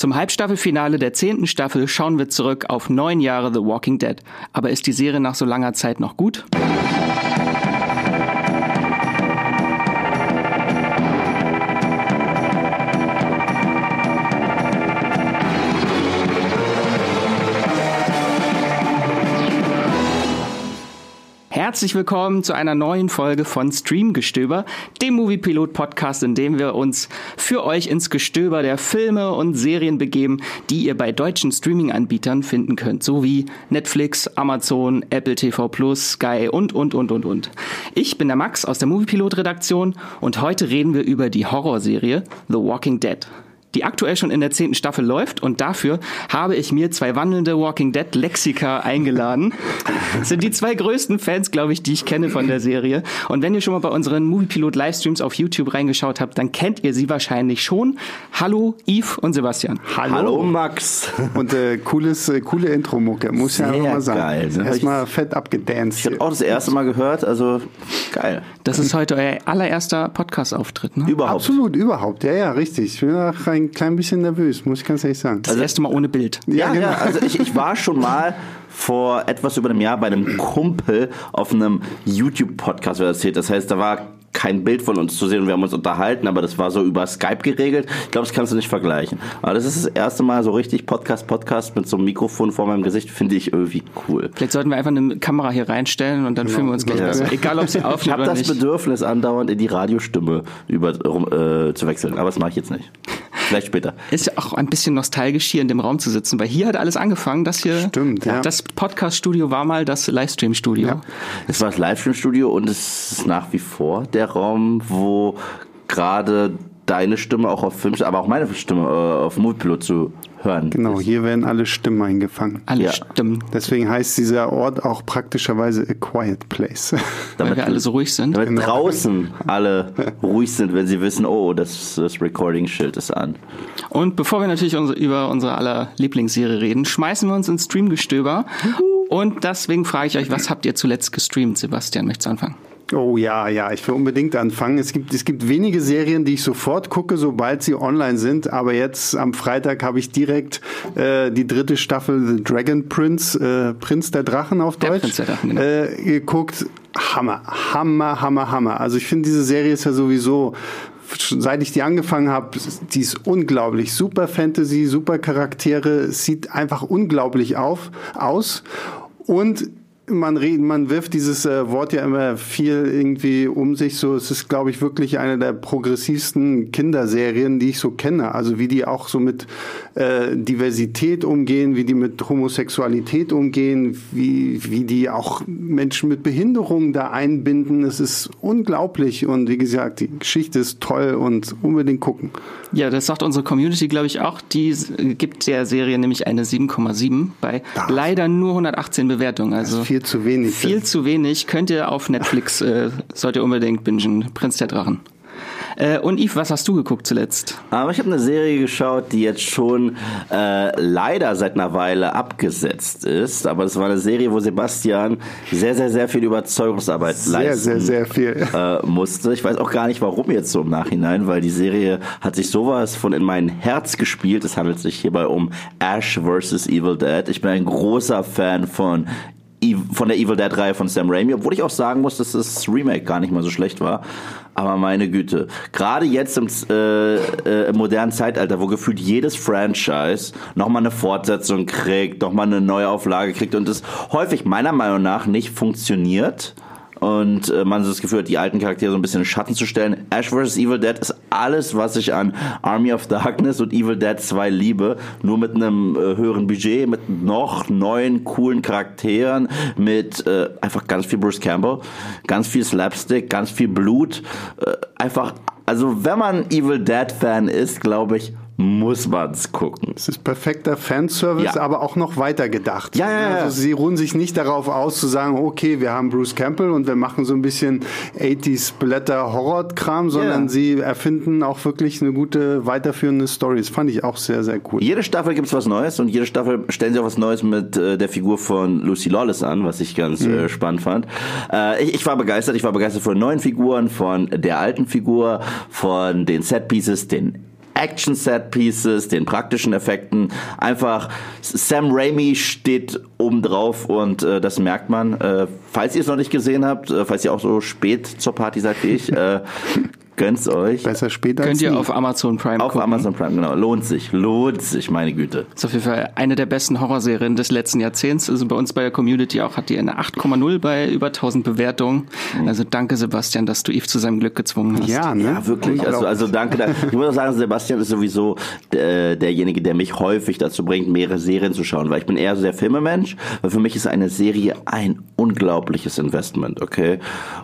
Zum Halbstaffelfinale der zehnten Staffel schauen wir zurück auf neun Jahre The Walking Dead. Aber ist die Serie nach so langer Zeit noch gut? Herzlich willkommen zu einer neuen Folge von Streamgestöber, dem Moviepilot-Podcast, in dem wir uns für euch ins Gestöber der Filme und Serien begeben, die ihr bei deutschen Streaming-Anbietern finden könnt, sowie Netflix, Amazon, Apple TV Plus, Sky und, und, und, und, und. Ich bin der Max aus der Moviepilot-Redaktion und heute reden wir über die Horrorserie The Walking Dead die aktuell schon in der zehnten Staffel läuft und dafür habe ich mir zwei wandelnde Walking Dead Lexika eingeladen. Das sind die zwei größten Fans, glaube ich, die ich kenne von der Serie. Und wenn ihr schon mal bei unseren Moviepilot Livestreams auf YouTube reingeschaut habt, dann kennt ihr sie wahrscheinlich schon. Hallo Yves und Sebastian. Hallo, Hallo Max. Und äh, cooles, äh, coole Intro-Mucke, muss Sehr ja mal sagen. Geil. Ne? Erstmal fett abgedanced. Ich habe auch das erste Mal gehört, also geil. Das ist heute euer allererster Podcast-Auftritt, ne? Überhaupt. Absolut, überhaupt. Ja, ja, richtig. Ich bin auch ein klein bisschen nervös, muss ich ganz ehrlich sagen. Das also, erste Mal ohne Bild. Ja, ja, genau. ja also ich, ich war schon mal vor etwas über einem Jahr bei einem Kumpel auf einem YouTube-Podcast erzählt. Das heißt, da war kein Bild von uns zu sehen und wir haben uns unterhalten, aber das war so über Skype geregelt. Ich glaube, das kannst du nicht vergleichen. Aber das ist das erste Mal so richtig Podcast, Podcast mit so einem Mikrofon vor meinem Gesicht, finde ich irgendwie cool. Vielleicht sollten wir einfach eine Kamera hier reinstellen und dann genau. fühlen wir uns gleich ja. besser. Egal, ob sie aufnimmt Ich habe das Bedürfnis, andauernd in die Radiostimme über, äh, zu wechseln, aber das mache ich jetzt nicht. Vielleicht später. Ist ja auch ein bisschen nostalgisch, hier in dem Raum zu sitzen, weil hier hat alles angefangen. Das hier, Stimmt, ja. Das Podcast-Studio war mal das Livestream-Studio. Ja. Es war das Livestream-Studio und es ist nach wie vor der Raum, wo gerade deine Stimme auch auf Film, aber auch meine Stimme äh, auf Moviepilot zu hören. Genau, hier werden alle Stimmen eingefangen. Alle ja. Stimmen. Deswegen heißt dieser Ort auch praktischerweise a quiet place. Damit wir alle so ruhig sind. Damit genau. draußen alle ruhig sind, wenn sie wissen, oh, das, das Recording-Schild ist an. Und bevor wir natürlich unsere, über unsere aller Lieblingsserie reden, schmeißen wir uns ins Streamgestöber. Und deswegen frage ich euch, was habt ihr zuletzt gestreamt? Sebastian, möchtest du anfangen? Oh ja, ja, ich will unbedingt anfangen. Es gibt, es gibt wenige Serien, die ich sofort gucke, sobald sie online sind. Aber jetzt am Freitag habe ich direkt äh, die dritte Staffel The Dragon Prince, äh, Prinz der Drachen auf der Deutsch, Drachen, genau. äh, geguckt. Hammer, Hammer, Hammer, Hammer. Also ich finde, diese Serie ist ja sowieso seit ich die angefangen habe, die ist unglaublich. Super Fantasy, super Charaktere, sieht einfach unglaublich auf, aus. Und man, redet, man wirft dieses äh, Wort ja immer viel irgendwie um sich. So, es ist, glaube ich, wirklich eine der progressivsten Kinderserien, die ich so kenne. Also wie die auch so mit äh, Diversität umgehen, wie die mit Homosexualität umgehen, wie, wie die auch Menschen mit Behinderungen da einbinden. Es ist unglaublich und wie gesagt, die Geschichte ist toll und unbedingt gucken. Ja, das sagt unsere Community, glaube ich, auch. Die gibt der Serie nämlich eine 7,7 bei das. leider nur 118 Bewertungen. Also viel zu wenig. Viel zu wenig. Könnt ihr auf Netflix, äh, sollt ihr unbedingt bingen. Prinz der Drachen. Äh, und Yves, was hast du geguckt zuletzt? Aber ich habe eine Serie geschaut, die jetzt schon äh, leider seit einer Weile abgesetzt ist. Aber das war eine Serie, wo Sebastian sehr, sehr, sehr viel Überzeugungsarbeit sehr, leisten sehr, sehr viel. Äh, musste. Ich weiß auch gar nicht, warum jetzt so im Nachhinein, weil die Serie hat sich sowas von in mein Herz gespielt. Es handelt sich hierbei um Ash vs. Evil Dead. Ich bin ein großer Fan von von der Evil Dead Reihe von Sam Raimi, obwohl ich auch sagen muss, dass das Remake gar nicht mal so schlecht war. Aber meine Güte, gerade jetzt im, äh, äh, im modernen Zeitalter, wo gefühlt jedes Franchise nochmal eine Fortsetzung kriegt, nochmal eine Neuauflage kriegt und es häufig meiner Meinung nach nicht funktioniert, und äh, man das Gefühl hat, die alten Charaktere so ein bisschen in Schatten zu stellen. Ash vs. Evil Dead ist alles, was ich an Army of Darkness und Evil Dead 2 liebe, nur mit einem äh, höheren Budget, mit noch neuen, coolen Charakteren, mit äh, einfach ganz viel Bruce Campbell, ganz viel Slapstick, ganz viel Blut, äh, einfach also wenn man Evil Dead Fan ist, glaube ich, muss man's gucken. Es ist perfekter Fanservice, ja. aber auch noch weiter gedacht. Ja, ja, ja. Also sie ruhen sich nicht darauf aus zu sagen, okay, wir haben Bruce Campbell und wir machen so ein bisschen 80s Blätter Horror-Kram, sondern ja. sie erfinden auch wirklich eine gute weiterführende Story. Das fand ich auch sehr, sehr cool. Jede Staffel gibt's was Neues und jede Staffel stellen sie auch was Neues mit äh, der Figur von Lucy Lawless an, was ich ganz mhm. äh, spannend fand. Äh, ich, ich war begeistert, ich war begeistert von neuen Figuren, von der alten Figur, von den Set Pieces, den Action-Set-Pieces, den praktischen Effekten. Einfach Sam Raimi steht oben drauf und äh, das merkt man. Äh, falls ihr es noch nicht gesehen habt, äh, falls ihr auch so spät zur Party seid wie ich, äh, Gönnt's euch. Besser später Könnt als ihr nie. auf Amazon Prime Auf gucken. Amazon Prime, genau. Lohnt sich, lohnt sich, meine Güte. Ist auf jeden Fall eine der besten Horrorserien des letzten Jahrzehnts. Also bei uns bei der Community auch hat die eine 8,0 bei über 1000 Bewertungen. Also danke Sebastian, dass du Yves zu seinem Glück gezwungen hast. Ja, ne? Ja, wirklich. Also, also danke. Da. Ich muss auch sagen, Sebastian ist sowieso äh, derjenige, der mich häufig dazu bringt, mehrere Serien zu schauen, weil ich bin eher so der Filmemensch, weil für mich ist eine Serie ein unglaubliches Investment, okay?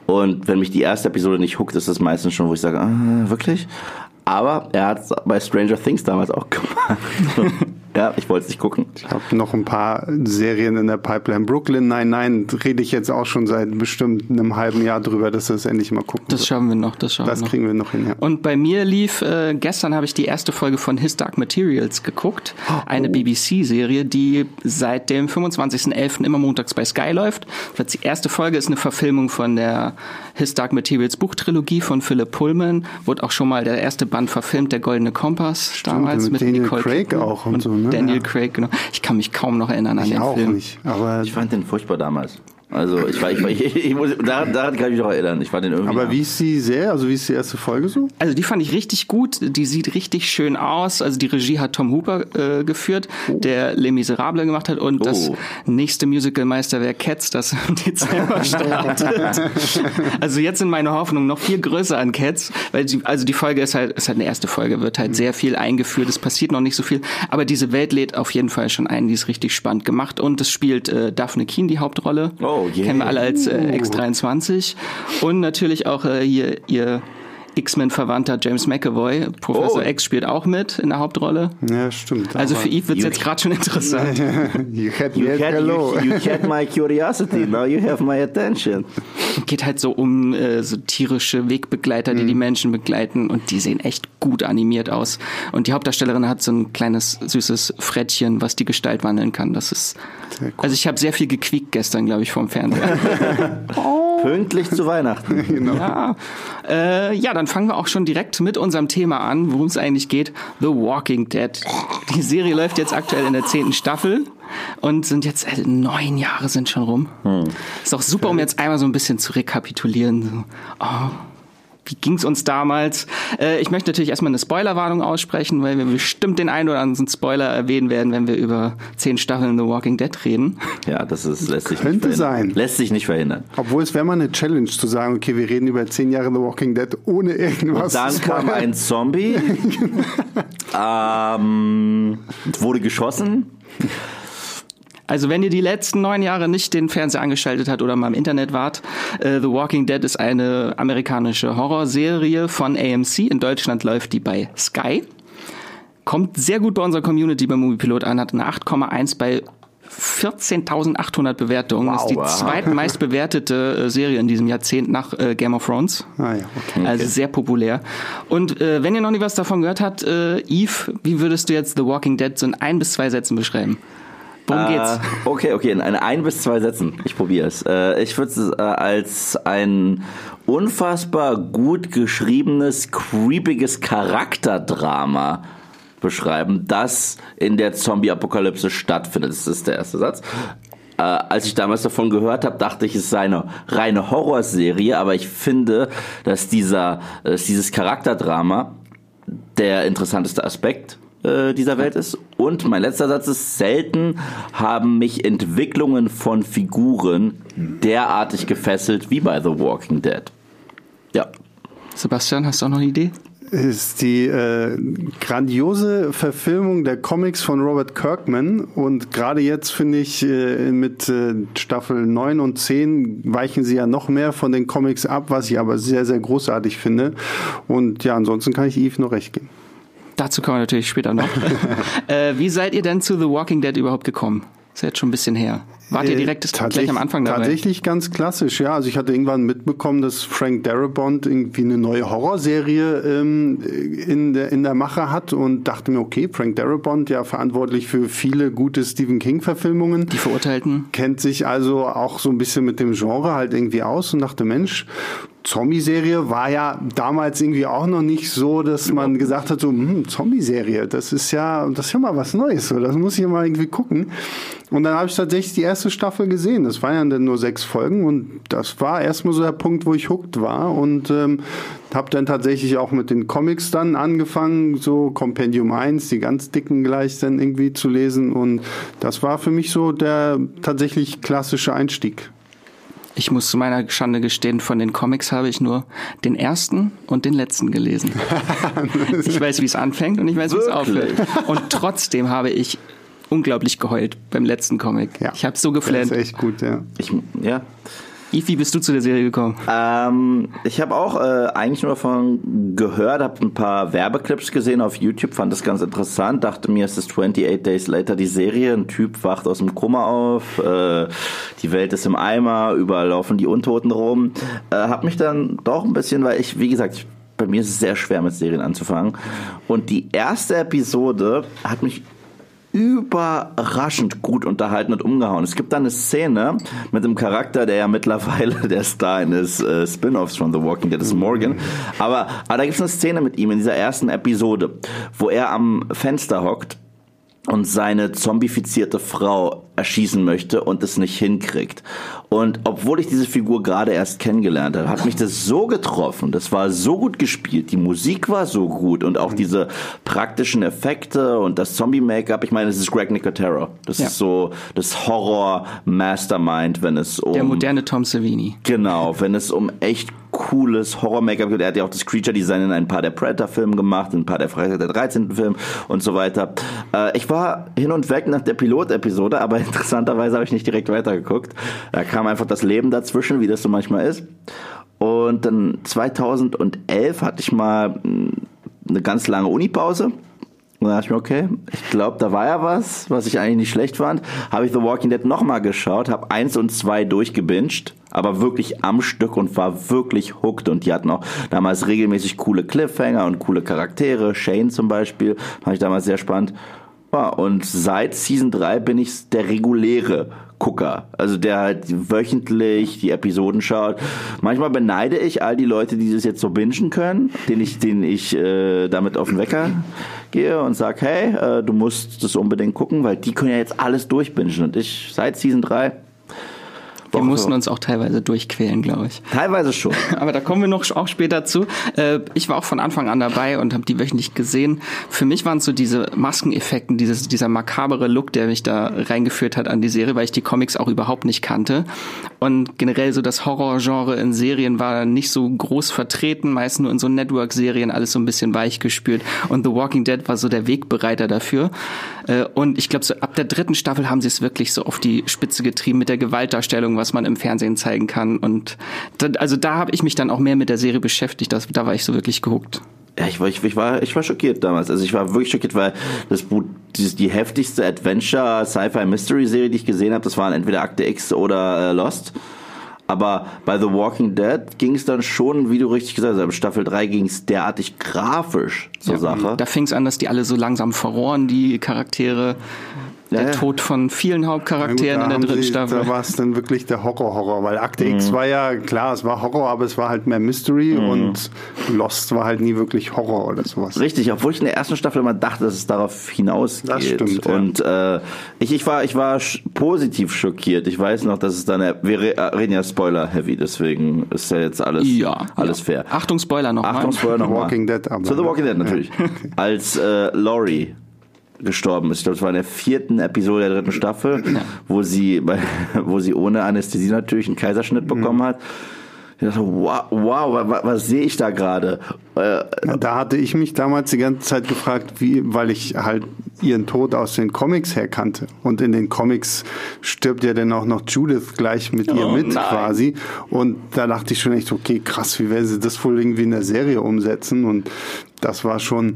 Und wenn mich die erste Episode nicht huckt, ist das meistens schon, wo ich sage, ah, wirklich? Aber er hat es bei Stranger Things damals auch gemacht. ja, ich wollte es nicht gucken. Ich habe noch ein paar Serien in der Pipeline. Brooklyn, nein, nein, rede ich jetzt auch schon seit bestimmt einem halben Jahr drüber, dass wir das endlich mal gucken. Das schaffen wir noch, das schaffen Das wir noch. kriegen wir noch hin, ja. Und bei mir lief, äh, gestern habe ich die erste Folge von His Dark Materials geguckt. Eine BBC-Serie, die seit dem 25.11. immer montags bei Sky läuft. Die erste Folge ist eine Verfilmung von der His Dark Materials Buchtrilogie von Philip Pullman. Wurde auch schon mal der erste Band verfilmt, Der Goldene Kompass, damals mit mit, Daniel Nicole Craig Kidman auch und so, ne? Daniel Ja. Craig, genau. Ich kann mich kaum noch erinnern an Ich den auch Film. nicht. Aber, Ich fand den furchtbar damals. Also ich war, ich, war, ich, ich muss, daran, daran kann ich mich noch erinnern. Ich fand den irgendwie. aber wie ist die Serie? Also wie ist die erste Folge so? Also die fand ich richtig gut. Die sieht richtig schön aus. Also die Regie hat Tom Hooper äh, geführt, der Les Miserables gemacht hat und das Oh. nächste Musical-Meisterwerk Cats, das im Dezember startet. also jetzt sind meine Hoffnungen noch viel größer an Cats, weil die, also die Folge ist halt, ist halt eine erste Folge, wird halt sehr viel eingeführt. Es passiert noch nicht so viel, aber diese Welt lädt auf jeden Fall schon ein. Die ist richtig spannend gemacht und es spielt äh, Daphne Keen die Hauptrolle. Oh, yeah. Kennen wir alle als äh, X23 und natürlich auch äh, hier ihr X-Men-Verwandter James McAvoy. Professor Oh. X spielt auch mit in der Hauptrolle. Ja, stimmt. Also für Yves wird's You- jetzt gerade schon interessant. You had You had, hello. you, you had my curiosity, now you have my attention. Geht halt so um äh, so tierische Wegbegleiter, die die Mhm. Menschen begleiten und die sehen echt gut animiert aus. Und die Hauptdarstellerin hat so ein kleines süßes Frettchen, was die Gestalt wandeln kann. Das ist cool. also ich habe sehr viel gequiekt gestern, glaube ich, vorm Fernseher. Pünktlich zu Weihnachten. Genau. Ja, äh, ja, dann fangen wir auch schon direkt mit unserem Thema an, worum es eigentlich geht. The Walking Dead. Die Serie läuft jetzt aktuell in der zehnten Staffel und sind jetzt äh, neun Jahre sind schon rum. Ist auch super, um jetzt einmal so ein bisschen zu rekapitulieren. So, oh, wie ging's uns damals? Äh, ich möchte natürlich erstmal eine Spoilerwarnung aussprechen, weil wir bestimmt den einen oder anderen Spoiler erwähnen werden, wenn wir über zehn Staffeln The Walking Dead reden. Ja, das ist, lässt sich Könnte nicht verhindern. sein. Lässt sich nicht verhindern. Obwohl es wäre mal eine Challenge zu sagen, okay, wir reden über zehn Jahre The Walking Dead ohne irgendwas. Dann zu kam ein Zombie, ähm, wurde geschossen. Also wenn ihr die letzten neun Jahre nicht den Fernseher angeschaltet habt oder mal im Internet wart, äh, The Walking Dead ist eine amerikanische Horrorserie von AMC. In Deutschland läuft die bei Sky. Kommt sehr gut bei unserer Community beim Moviepilot an, hat eine 8,1 bei 14.800 Bewertungen. Wow, ist die wow. zweitmeist bewertete äh, Serie in diesem Jahrzehnt nach äh, Game of Thrones. Ah ja, okay. Also sehr populär. Und äh, wenn ihr noch nie was davon gehört habt, äh, Eve, wie würdest du jetzt The Walking Dead so in ein bis zwei Sätzen beschreiben? Worum geht's? Äh, okay, okay, in eine ein bis zwei Sätzen. Ich probiere es. Äh, ich würde es äh, als ein unfassbar gut geschriebenes, creepiges Charakterdrama beschreiben, das in der Zombie-Apokalypse stattfindet. Das ist der erste Satz. Äh, als ich damals davon gehört habe, dachte ich, es sei eine reine Horrorserie, aber ich finde, dass dieser, dass dieses Charakterdrama der interessanteste Aspekt äh, dieser Welt ist. Und mein letzter Satz ist, selten haben mich Entwicklungen von Figuren derartig gefesselt wie bei The Walking Dead. Ja. Sebastian, hast du auch noch eine Idee? ist die äh, grandiose Verfilmung der Comics von Robert Kirkman und gerade jetzt finde ich äh, mit äh, Staffel 9 und 10 weichen sie ja noch mehr von den Comics ab, was ich aber sehr, sehr großartig finde und ja, ansonsten kann ich Eve nur recht geben. Dazu kommen wir natürlich später noch. äh, wie seid ihr denn zu The Walking Dead überhaupt gekommen? Ist ja jetzt schon ein bisschen her. Wart ihr Äh, direkt gleich tatsächlich- am Anfang dabei? Tatsächlich ganz klassisch, ja. Also ich hatte irgendwann mitbekommen, dass Frank Darabont irgendwie eine neue Horrorserie ähm, in, der, in der Mache hat und dachte mir, okay, Frank Darabont, ja verantwortlich für viele gute Stephen King-Verfilmungen. Die Verurteilten? kennt sich also auch so ein bisschen mit dem Genre halt irgendwie aus und dachte, Mensch, Zombie-Serie war ja damals irgendwie auch noch nicht so, dass man gesagt hat, so, hm, Zombie-Serie, das ist ja, das ist ja mal was Neues, so, das muss ich ja mal irgendwie gucken. Und dann habe ich tatsächlich die erste Staffel gesehen. Das waren ja dann nur sechs Folgen und das war erstmal so der Punkt, wo ich hooked war und ähm, habe dann tatsächlich auch mit den Comics dann angefangen, so Compendium 1, die ganz dicken gleich dann irgendwie zu lesen und das war für mich so der tatsächlich klassische Einstieg. Ich muss zu meiner Schande gestehen, von den Comics habe ich nur den ersten und den letzten gelesen. ich weiß, wie es anfängt und ich weiß, wie es aufhört. Und trotzdem habe ich unglaublich geheult beim letzten Comic. Ja, ich habe so geflennt. Das ist echt gut, ja. Ich, ja. Yves, wie bist du zu der Serie gekommen? Ähm, ich habe auch äh, eigentlich nur davon gehört, habe ein paar Werbeclips gesehen auf YouTube, fand das ganz interessant, dachte mir, es ist 28 Days Later die Serie, ein Typ wacht aus dem Koma auf, äh, die Welt ist im Eimer, überall laufen die Untoten rum. Äh, habe mich dann doch ein bisschen, weil ich, wie gesagt, ich, bei mir ist es sehr schwer mit Serien anzufangen. Und die erste Episode hat mich überraschend gut unterhalten und umgehauen. Es gibt da eine Szene mit einem Charakter, der ja mittlerweile der Star eines äh, Spin-offs von The Walking Dead ist, Morgan. Aber, aber da gibt es eine Szene mit ihm in dieser ersten Episode, wo er am Fenster hockt und seine zombifizierte Frau erschießen möchte und es nicht hinkriegt. Und obwohl ich diese Figur gerade erst kennengelernt habe, hat mich das so getroffen. Das war so gut gespielt. Die Musik war so gut und auch diese praktischen Effekte und das Zombie-Make-up. Ich meine, es ist Greg Nicotero. Das ja. ist so das Horror-Mastermind, wenn es um... Der moderne Tom Savini. Genau, wenn es um echt cooles Horror-Make-up. Er hat ja auch das Creature-Design in ein paar der Predator-Filme gemacht, in ein paar der Freitag der 13. Film und so weiter. Äh, ich war hin und weg nach der Pilot-Episode, aber interessanterweise habe ich nicht direkt weitergeguckt. Da kam einfach das Leben dazwischen, wie das so manchmal ist. Und dann 2011 hatte ich mal hm, eine ganz lange Unipause. Und dann dachte ich mir, okay, ich glaube, da war ja was, was ich eigentlich nicht schlecht fand. Habe ich The Walking Dead nochmal geschaut, habe eins und zwei durchgebinged, aber wirklich am Stück und war wirklich hooked. Und die hatten auch damals regelmäßig coole Cliffhanger und coole Charaktere. Shane zum Beispiel, fand ich damals sehr spannend. Ja, und seit Season 3 bin ich der reguläre Gucker, also der halt wöchentlich die Episoden schaut. Manchmal beneide ich all die Leute, die das jetzt so bingen können, den ich, den ich äh, damit auf den Wecker gehe und sage, hey, äh, du musst das unbedingt gucken, weil die können ja jetzt alles durchbingen. Und ich seit Season 3 wir mussten uns auch teilweise durchquälen, glaube ich. Teilweise schon. Aber da kommen wir noch auch später zu. Äh, ich war auch von Anfang an dabei und habe die wöchentlich gesehen. Für mich waren es so diese Maskeneffekten, dieses, dieser makabere Look, der mich da reingeführt hat an die Serie, weil ich die Comics auch überhaupt nicht kannte. Und generell so das Horrorgenre in Serien war nicht so groß vertreten, meist nur in so Network-Serien alles so ein bisschen weich gespürt. Und The Walking Dead war so der Wegbereiter dafür. Äh, und ich glaube, so ab der dritten Staffel haben sie es wirklich so auf die Spitze getrieben mit der Gewaltdarstellung, was man im Fernsehen zeigen kann. Und da, also da habe ich mich dann auch mehr mit der Serie beschäftigt. Das, da war ich so wirklich gehuckt. Ja, ich war, ich, ich, war, ich war schockiert damals. Also ich war wirklich schockiert, weil das die, die heftigste Adventure Sci-Fi Mystery Serie, die ich gesehen habe, das waren entweder Akte X oder äh, Lost. Aber bei The Walking Dead ging es dann schon, wie du richtig gesagt hast, in Staffel 3 ging es derartig grafisch zur ja, Sache. Da fing es an, dass die alle so langsam verrohren, die Charaktere der ja, Tod von vielen Hauptcharakteren gut, in der dritten sie, Staffel. Da war es dann wirklich der Horror-Horror, weil Akte mhm. X war ja, klar, es war Horror, aber es war halt mehr Mystery mhm. und Lost war halt nie wirklich Horror oder sowas. Richtig, obwohl ich in der ersten Staffel immer dachte, dass es darauf hinausgeht. Das stimmt, ja. Und äh, ich, ich, war, ich war positiv schockiert. Ich weiß noch, dass es dann, wir reden ja Spoiler-heavy, deswegen ist ja jetzt alles, ja, alles ja. fair. Achtung, Spoiler nochmal. Achtung, Spoiler nochmal. Walking Dead. Aber, Zu The Walking Dead natürlich. Okay. Als äh, Laurie gestorben ist. Ich glaube, es war in der vierten Episode der dritten Staffel, ja. wo sie, bei, wo sie ohne Anästhesie natürlich einen Kaiserschnitt bekommen mhm. hat. Ich dachte, wow, wow was, was sehe ich da gerade? Äh, da hatte ich mich damals die ganze Zeit gefragt, wie, weil ich halt ihren Tod aus den Comics her kannte. Und in den Comics stirbt ja dann auch noch Judith gleich mit ihr oh, mit nein. quasi. Und da dachte ich schon echt, okay, krass, wie werden sie das wohl irgendwie in der Serie umsetzen? Und das war schon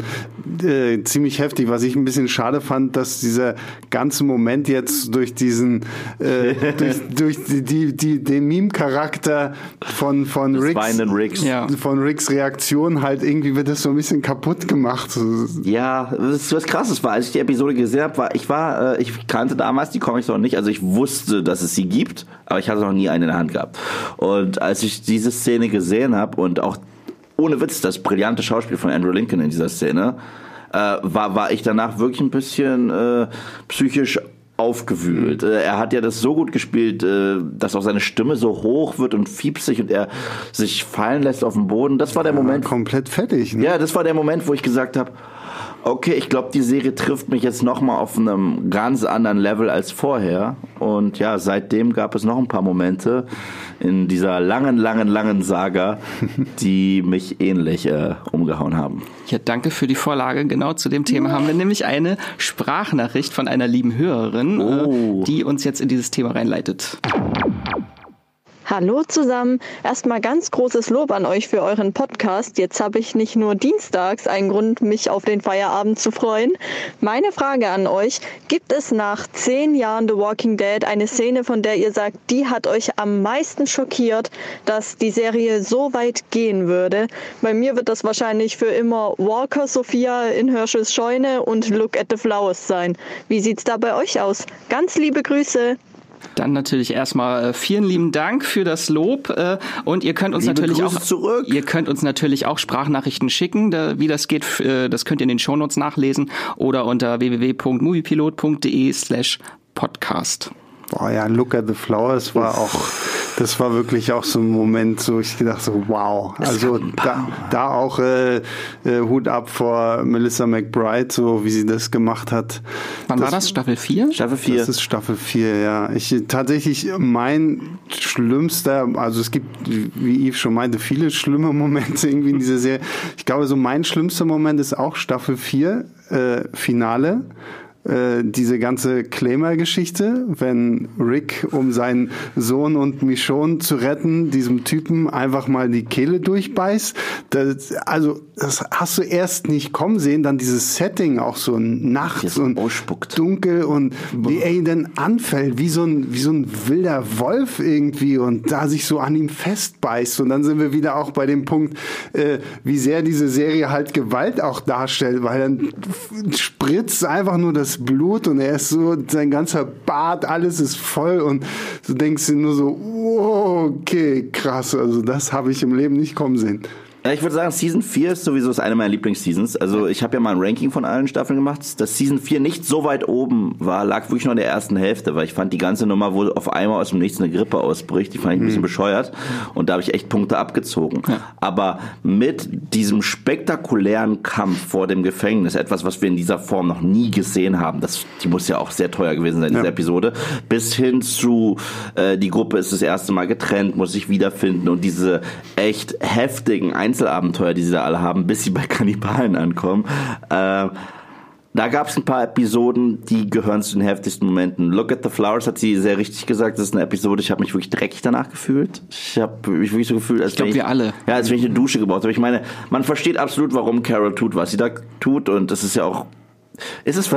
äh, ziemlich heftig. Was ich ein bisschen schade fand, dass dieser ganze Moment jetzt durch diesen, äh, durch, durch die, die, die, den Meme-Charakter von, von Ricks, Ricks. Ja. von Ricks Reaktion halt irgendwie wird das so ein bisschen kaputt gemacht. Ja, das ist was krasses war. Ich, ich die Episode gesehen habe, war ich war, äh, ich kannte damals die Comics noch nicht, also ich wusste, dass es sie gibt, aber ich hatte noch nie eine in der Hand gehabt. Und als ich diese Szene gesehen habe und auch ohne Witz das brillante Schauspiel von Andrew Lincoln in dieser Szene, äh, war war ich danach wirklich ein bisschen äh, psychisch aufgewühlt. Äh, Er hat ja das so gut gespielt, äh, dass auch seine Stimme so hoch wird und fiepsig und er sich fallen lässt auf den Boden. Das war der Moment, Komplett fertig. Ne? ja, das war der Moment, wo ich gesagt habe, okay, ich glaube, die Serie trifft mich jetzt noch mal auf einem ganz anderen Level als vorher. Und ja, seitdem gab es noch ein paar Momente in dieser langen, langen, langen Saga, die mich ähnlich äh, umgehauen haben. Ja, danke für die Vorlage. Genau zu dem Thema haben wir nämlich eine Sprachnachricht von einer lieben Hörerin, Oh. äh, die uns jetzt in dieses Thema reinleitet. Hallo zusammen. Erstmal ganz großes Lob an euch für euren Podcast. Jetzt habe ich nicht nur dienstags einen Grund, mich auf den Feierabend zu freuen. Meine Frage an euch, gibt es nach zehn Jahren The Walking Dead eine Szene, von der ihr sagt, die hat euch am meisten schockiert, dass die Serie so weit gehen würde? Bei mir wird das wahrscheinlich für immer Walker Sophia in Herschels Scheune und Look at the Flowers sein. Wie sieht's da bei euch aus? Ganz liebe Grüße. Dann natürlich erstmal äh, vielen lieben Dank für das Lob äh, und ihr könnt uns Liebe natürlich Grüße auch zurück. ihr könnt uns natürlich auch Sprachnachrichten schicken, da, wie das geht, äh, das könnt ihr in den Shownotes nachlesen oder unter www.moviepilot.de/podcast. Boah, ja, Look at the Flowers war auch, das war wirklich auch so ein Moment, so ich gedacht so, wow. Also da, da auch äh, äh, Hut ab vor Melissa McBride, so wie sie das gemacht hat. Wann war das? Staffel 4? Staffel 4. Das ist Staffel 4, ja. Ich tatsächlich mein schlimmster, also es gibt, wie Yves schon meinte, viele schlimme Momente irgendwie in dieser Serie. Ich glaube, so mein schlimmster Moment ist auch Staffel 4, äh, Finale. Äh, diese ganze Claimer-Geschichte, wenn Rick, um seinen Sohn und Michonne zu retten, diesem Typen einfach mal die Kehle durchbeißt. Das, also, das hast du erst nicht kommen sehen, dann dieses Setting auch so nachts und ausspuckt. dunkel und wie er ihn dann anfällt, wie so ein, wie so ein wilder Wolf irgendwie und da sich so an ihm festbeißt. Und dann sind wir wieder auch bei dem Punkt, äh, wie sehr diese Serie halt Gewalt auch darstellt, weil dann spritzt einfach nur das Blut und er ist so, sein ganzer Bart, alles ist voll und du denkst dir nur so, wow, okay, krass, also das habe ich im Leben nicht kommen sehen. Ja, ich würde sagen, Season 4 ist sowieso eine meiner Lieblingsseasons. Also ich habe ja mal ein Ranking von allen Staffeln gemacht. Dass Season 4 nicht so weit oben war, lag wirklich nur in der ersten Hälfte, weil ich fand die ganze Nummer, wo auf einmal aus dem Nichts eine Grippe ausbricht, die fand ich ein bisschen bescheuert. Und da habe ich echt Punkte abgezogen. Aber mit diesem spektakulären Kampf vor dem Gefängnis, etwas, was wir in dieser Form noch nie gesehen haben, das, die muss ja auch sehr teuer gewesen sein, diese Ja. Episode, bis hin zu, äh, die Gruppe ist das erste Mal getrennt, muss sich wiederfinden und diese echt heftigen Einzelabenteuer, die sie da alle haben, bis sie bei Kannibalen ankommen. Äh, da gab es ein paar Episoden, die gehören zu den heftigsten Momenten. Look at the Flowers hat sie sehr richtig gesagt. Das ist eine Episode, ich habe mich wirklich dreckig danach gefühlt. Ich habe mich wirklich so gefühlt, als Ich glaub, wenn wir alle. Ja, als wenn ich eine Dusche gebraucht habe. Ich meine, man versteht absolut, warum Carol tut, was sie da tut. Und das ist ja auch ist es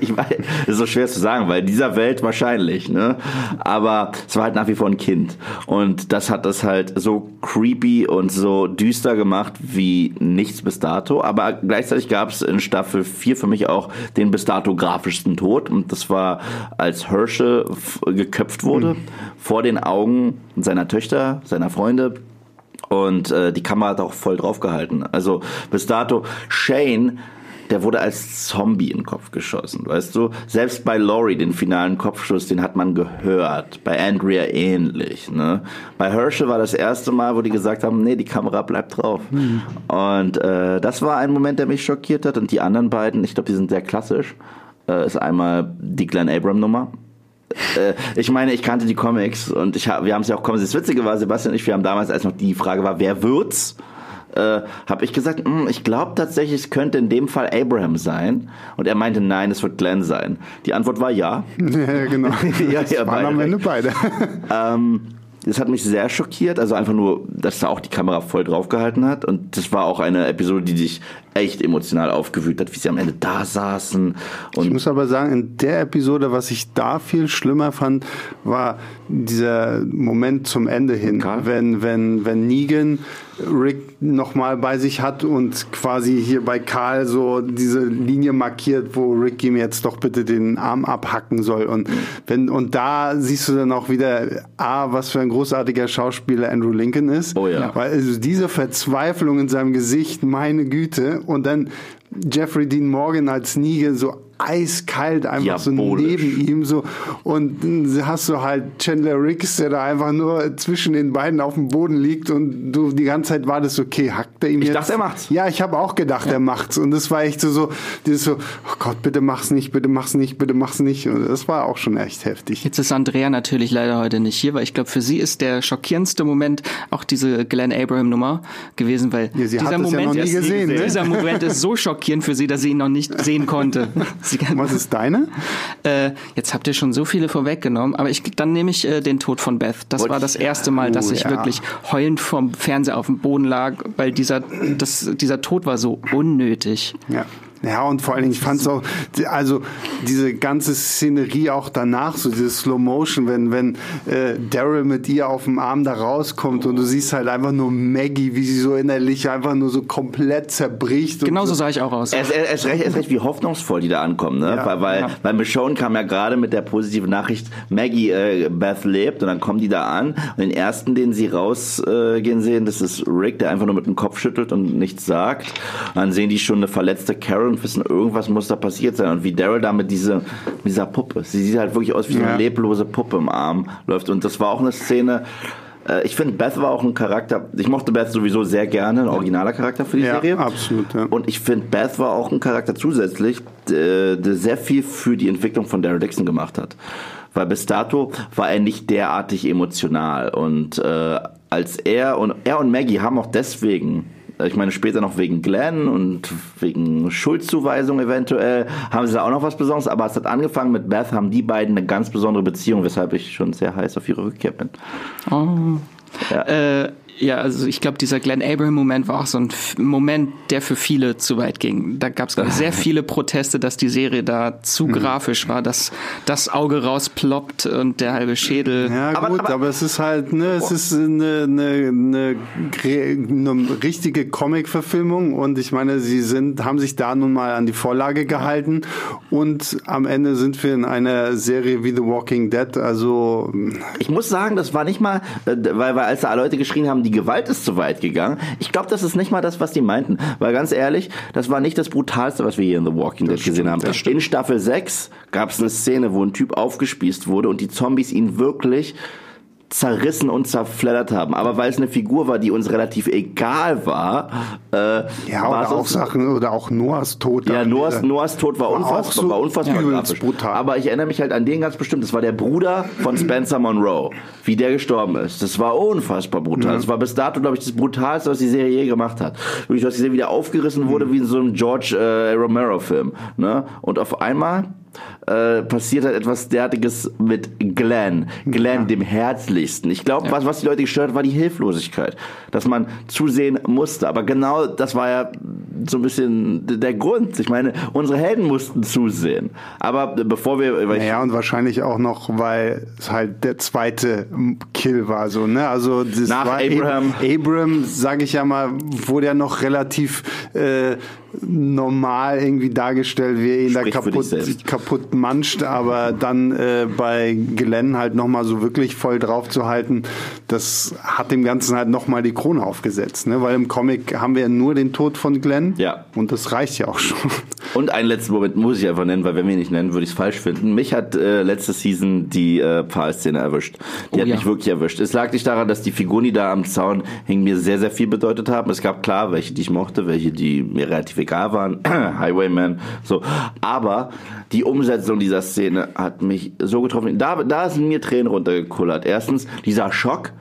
ich weiß, ist so schwer zu sagen, weil in dieser Welt wahrscheinlich, ne? Aber es war halt nach wie vor ein Kind. Und das hat das halt so creepy und so düster gemacht wie nichts bis dato, aber gleichzeitig gab es in Staffel 4 für mich auch den bis dato grafischsten Tod. Und das war als Herschel geköpft wurde vor den Augen seiner Töchter, seiner Freunde. Und äh, die Kamera hat auch voll drauf gehalten. Also bis dato Shane, der wurde als Zombie in den Kopf geschossen, weißt du? Selbst bei Laurie, den finalen Kopfschuss, den hat man gehört. Bei Andrea ähnlich, ne? Bei Herschel war das erste Mal, wo die gesagt haben, nee, die Kamera bleibt drauf. Und äh, das war ein Moment, der mich schockiert hat. Und die anderen beiden, ich glaube, die sind sehr klassisch. Äh, ist einmal die Glenn Abram Nummer äh, ich meine, ich kannte die Comics und ich hab, wir haben es ja auch kommen. Das Witzige war, Sebastian und ich, wir haben damals, als noch die Frage war, wer wird's, äh, habe ich gesagt, "Hm, ich glaube tatsächlich, es könnte in dem Fall Abraham sein. Und er meinte, nein, es wird Glenn sein. Die Antwort war ja. Ja, genau. Ja, Das ja, waren beide am Ende beide. Ähm, das hat mich sehr schockiert. Also einfach nur, dass da auch die Kamera voll draufgehalten hat. Und das war auch eine Episode, die dich echt emotional aufgewühlt hat, wie sie am Ende da saßen. Ich muss aber sagen, in der Episode, was ich da viel schlimmer fand, war dieser Moment zum Ende hin, Karl? wenn wenn wenn Negan Rick nochmal bei sich hat und quasi hier bei Karl so diese Linie markiert, wo Rick ihm jetzt doch bitte den Arm abhacken soll. Und wenn, und da siehst du dann auch wieder, ah, was für ein großartiger Schauspieler Andrew Lincoln ist. Oh ja. Weil also diese Verzweiflung in seinem Gesicht, meine Güte. Und dann Jeffrey Dean Morgan als Negan so eiskalt einfach so Diabolisch. neben ihm so und dann hast du halt Chandler Riggs, der da einfach nur zwischen den beiden auf dem Boden liegt und du die ganze Zeit wartest, okay, hackt er ihm Ich jetzt? dachte, er macht's. Ja, ich habe auch gedacht, er macht's und das war echt so so dieses so, oh Gott, bitte mach's nicht, bitte mach's nicht, bitte mach's nicht und das war auch schon echt heftig. Jetzt ist Andrea natürlich leider heute nicht hier, weil ich glaube, für sie ist der schockierendste Moment auch diese Glenn Abraham Nummer gewesen, weil Ja, sie dieser ja Moment noch nie ist- gesehen, ne? dieser Moment ist so schockierend für sie, dass sie ihn noch nicht sehen konnte. Sie Was ist deine? äh, jetzt habt ihr schon so viele vorweggenommen, aber ich, dann nehme ich äh, den Tod von Beth. Das Wollte war das erste Mal, dass Oh, ich ja. wirklich heulend vom Fernseher auf dem Boden lag, weil dieser, das, dieser Tod war so unnötig. Ja. Ja, und vor allen Dingen, ich fand's auch, also diese ganze Szenerie auch danach, so diese Slow Motion, wenn, wenn äh, Daryl mit ihr auf dem Arm da rauskommt und du siehst halt einfach nur Maggie, wie sie so innerlich einfach nur so komplett zerbricht. Genauso so. sah ich auch aus. Er ist, recht, er ist recht, wie hoffnungsvoll die da ankommen, ne? Ja. weil, weil, Ja. weil Michonne kam ja gerade mit der positiven Nachricht, Maggie, äh, Beth lebt und dann kommen die da an und den ersten, den sie rausgehen äh, sehen, das ist Rick, der einfach nur mit dem Kopf schüttelt und nichts sagt. Und dann sehen die schon eine verletzte Carol und wissen, irgendwas muss da passiert sein und wie Daryl da mit, diese, mit dieser Puppe, sie sieht halt wirklich aus wie so eine Ja. leblose Puppe im Arm läuft und das war auch eine Szene, äh, ich finde, Beth war auch ein Charakter. Ich mochte Beth sowieso sehr gerne, ein originaler Charakter für die Ja, Serie. absolut, ja. Und ich finde, Beth war auch ein Charakter zusätzlich, der, der sehr viel für die Entwicklung von Daryl Dixon gemacht hat. Weil bis dato war er nicht derartig emotional. Und äh, als er und er und Maggie haben auch deswegen, ich meine später noch wegen Glenn und wegen Schuldzuweisung eventuell, haben sie da auch noch was Besonderes. Aber es hat angefangen mit Beth, haben die beiden eine ganz besondere Beziehung, weshalb ich schon sehr heiß auf ihre Rückkehr bin. Äh, ja, also ich glaube, dieser Glenn Abraham-Moment war auch so ein F Moment, der für viele zu weit ging. Da gab es sehr viele Proteste, dass die Serie da zu grafisch war, dass das Auge rausploppt und der halbe Schädel. Ja Aber- gut, aber- aber, es ist halt, ne, es ist eine, eine, eine, eine richtige Comic-Verfilmung und ich meine, sie sind, haben sich da nun mal an die Vorlage gehalten und am Ende sind wir in einer Serie wie The Walking Dead, also Ich muss sagen, das war nicht mal, äh, weil, weil als da Leute geschrien haben, die Gewalt ist zu weit gegangen. Ich glaube, das ist nicht mal das, was die meinten. Weil ganz ehrlich, das war nicht das Brutalste, was wir hier in The Walking Dead gesehen haben. In Staffel 6 gab es eine Szene, wo ein Typ aufgespießt wurde und die Zombies ihn wirklich zerrissen und zerfleddert haben. Aber weil es eine Figur war, die uns relativ egal war, äh, ja, war es oder auch Sachen, oder auch Noahs Tod. ja, Noahs, Noahs Tod war War unfassbar, so war unfassbar grafisch. brutal. Aber ich erinnere mich halt an den ganz bestimmt. Das war der Bruder von Spencer Monroe, wie der gestorben ist. Das war unfassbar brutal. Das war bis dato, glaube ich, das brutalste, was die Serie je gemacht hat. Wirklich, du hast gesehen, wie der aufgerissen wurde, wie in so einem George äh, Romero-Film. Ne? Und auf einmal äh, passiert halt etwas derartiges mit Glenn. Glenn, dem Herzlichsten. Ich glaube, was, was die Leute gestört hat, war die Hilflosigkeit. Dass man zusehen musste. Aber genau das war ja so ein bisschen der Grund. Ich meine, unsere Helden mussten zusehen. Aber bevor wir... Weil Naja, und wahrscheinlich auch noch, weil es halt der zweite Kill war, so, ne? Also, das Nach war Abraham. Ab Abraham, sage ich ja mal, wurde ja noch relativ äh, normal irgendwie dargestellt, wie er ihn da Sprich dich kaputt, selbst. Kaputt manscht, aber dann äh, bei Glenn halt nochmal so wirklich voll drauf zu halten, das hat dem Ganzen halt nochmal die Krone aufgesetzt, ne? Weil im Comic haben wir ja nur den Tod von Glenn. Ja. Und das reicht ja auch schon. Und einen letzten Moment muss ich einfach nennen, weil wenn wir ihn nicht nennen, würde ich es falsch finden. Mich hat äh, letzte Season die äh, Pfahlszene erwischt. Die Oh hat ja. mich wirklich erwischt. Es lag nicht daran, dass die Figuren, die da am Zaun hingen, mir sehr, sehr viel bedeutet haben. Es gab klar, welche, die ich mochte, welche, die mir relativ egal waren. Highwayman, so. Aber die Umsetzung dieser Szene hat mich so getroffen. Da, da sind mir Tränen runtergekullert. Erstens, dieser Schock,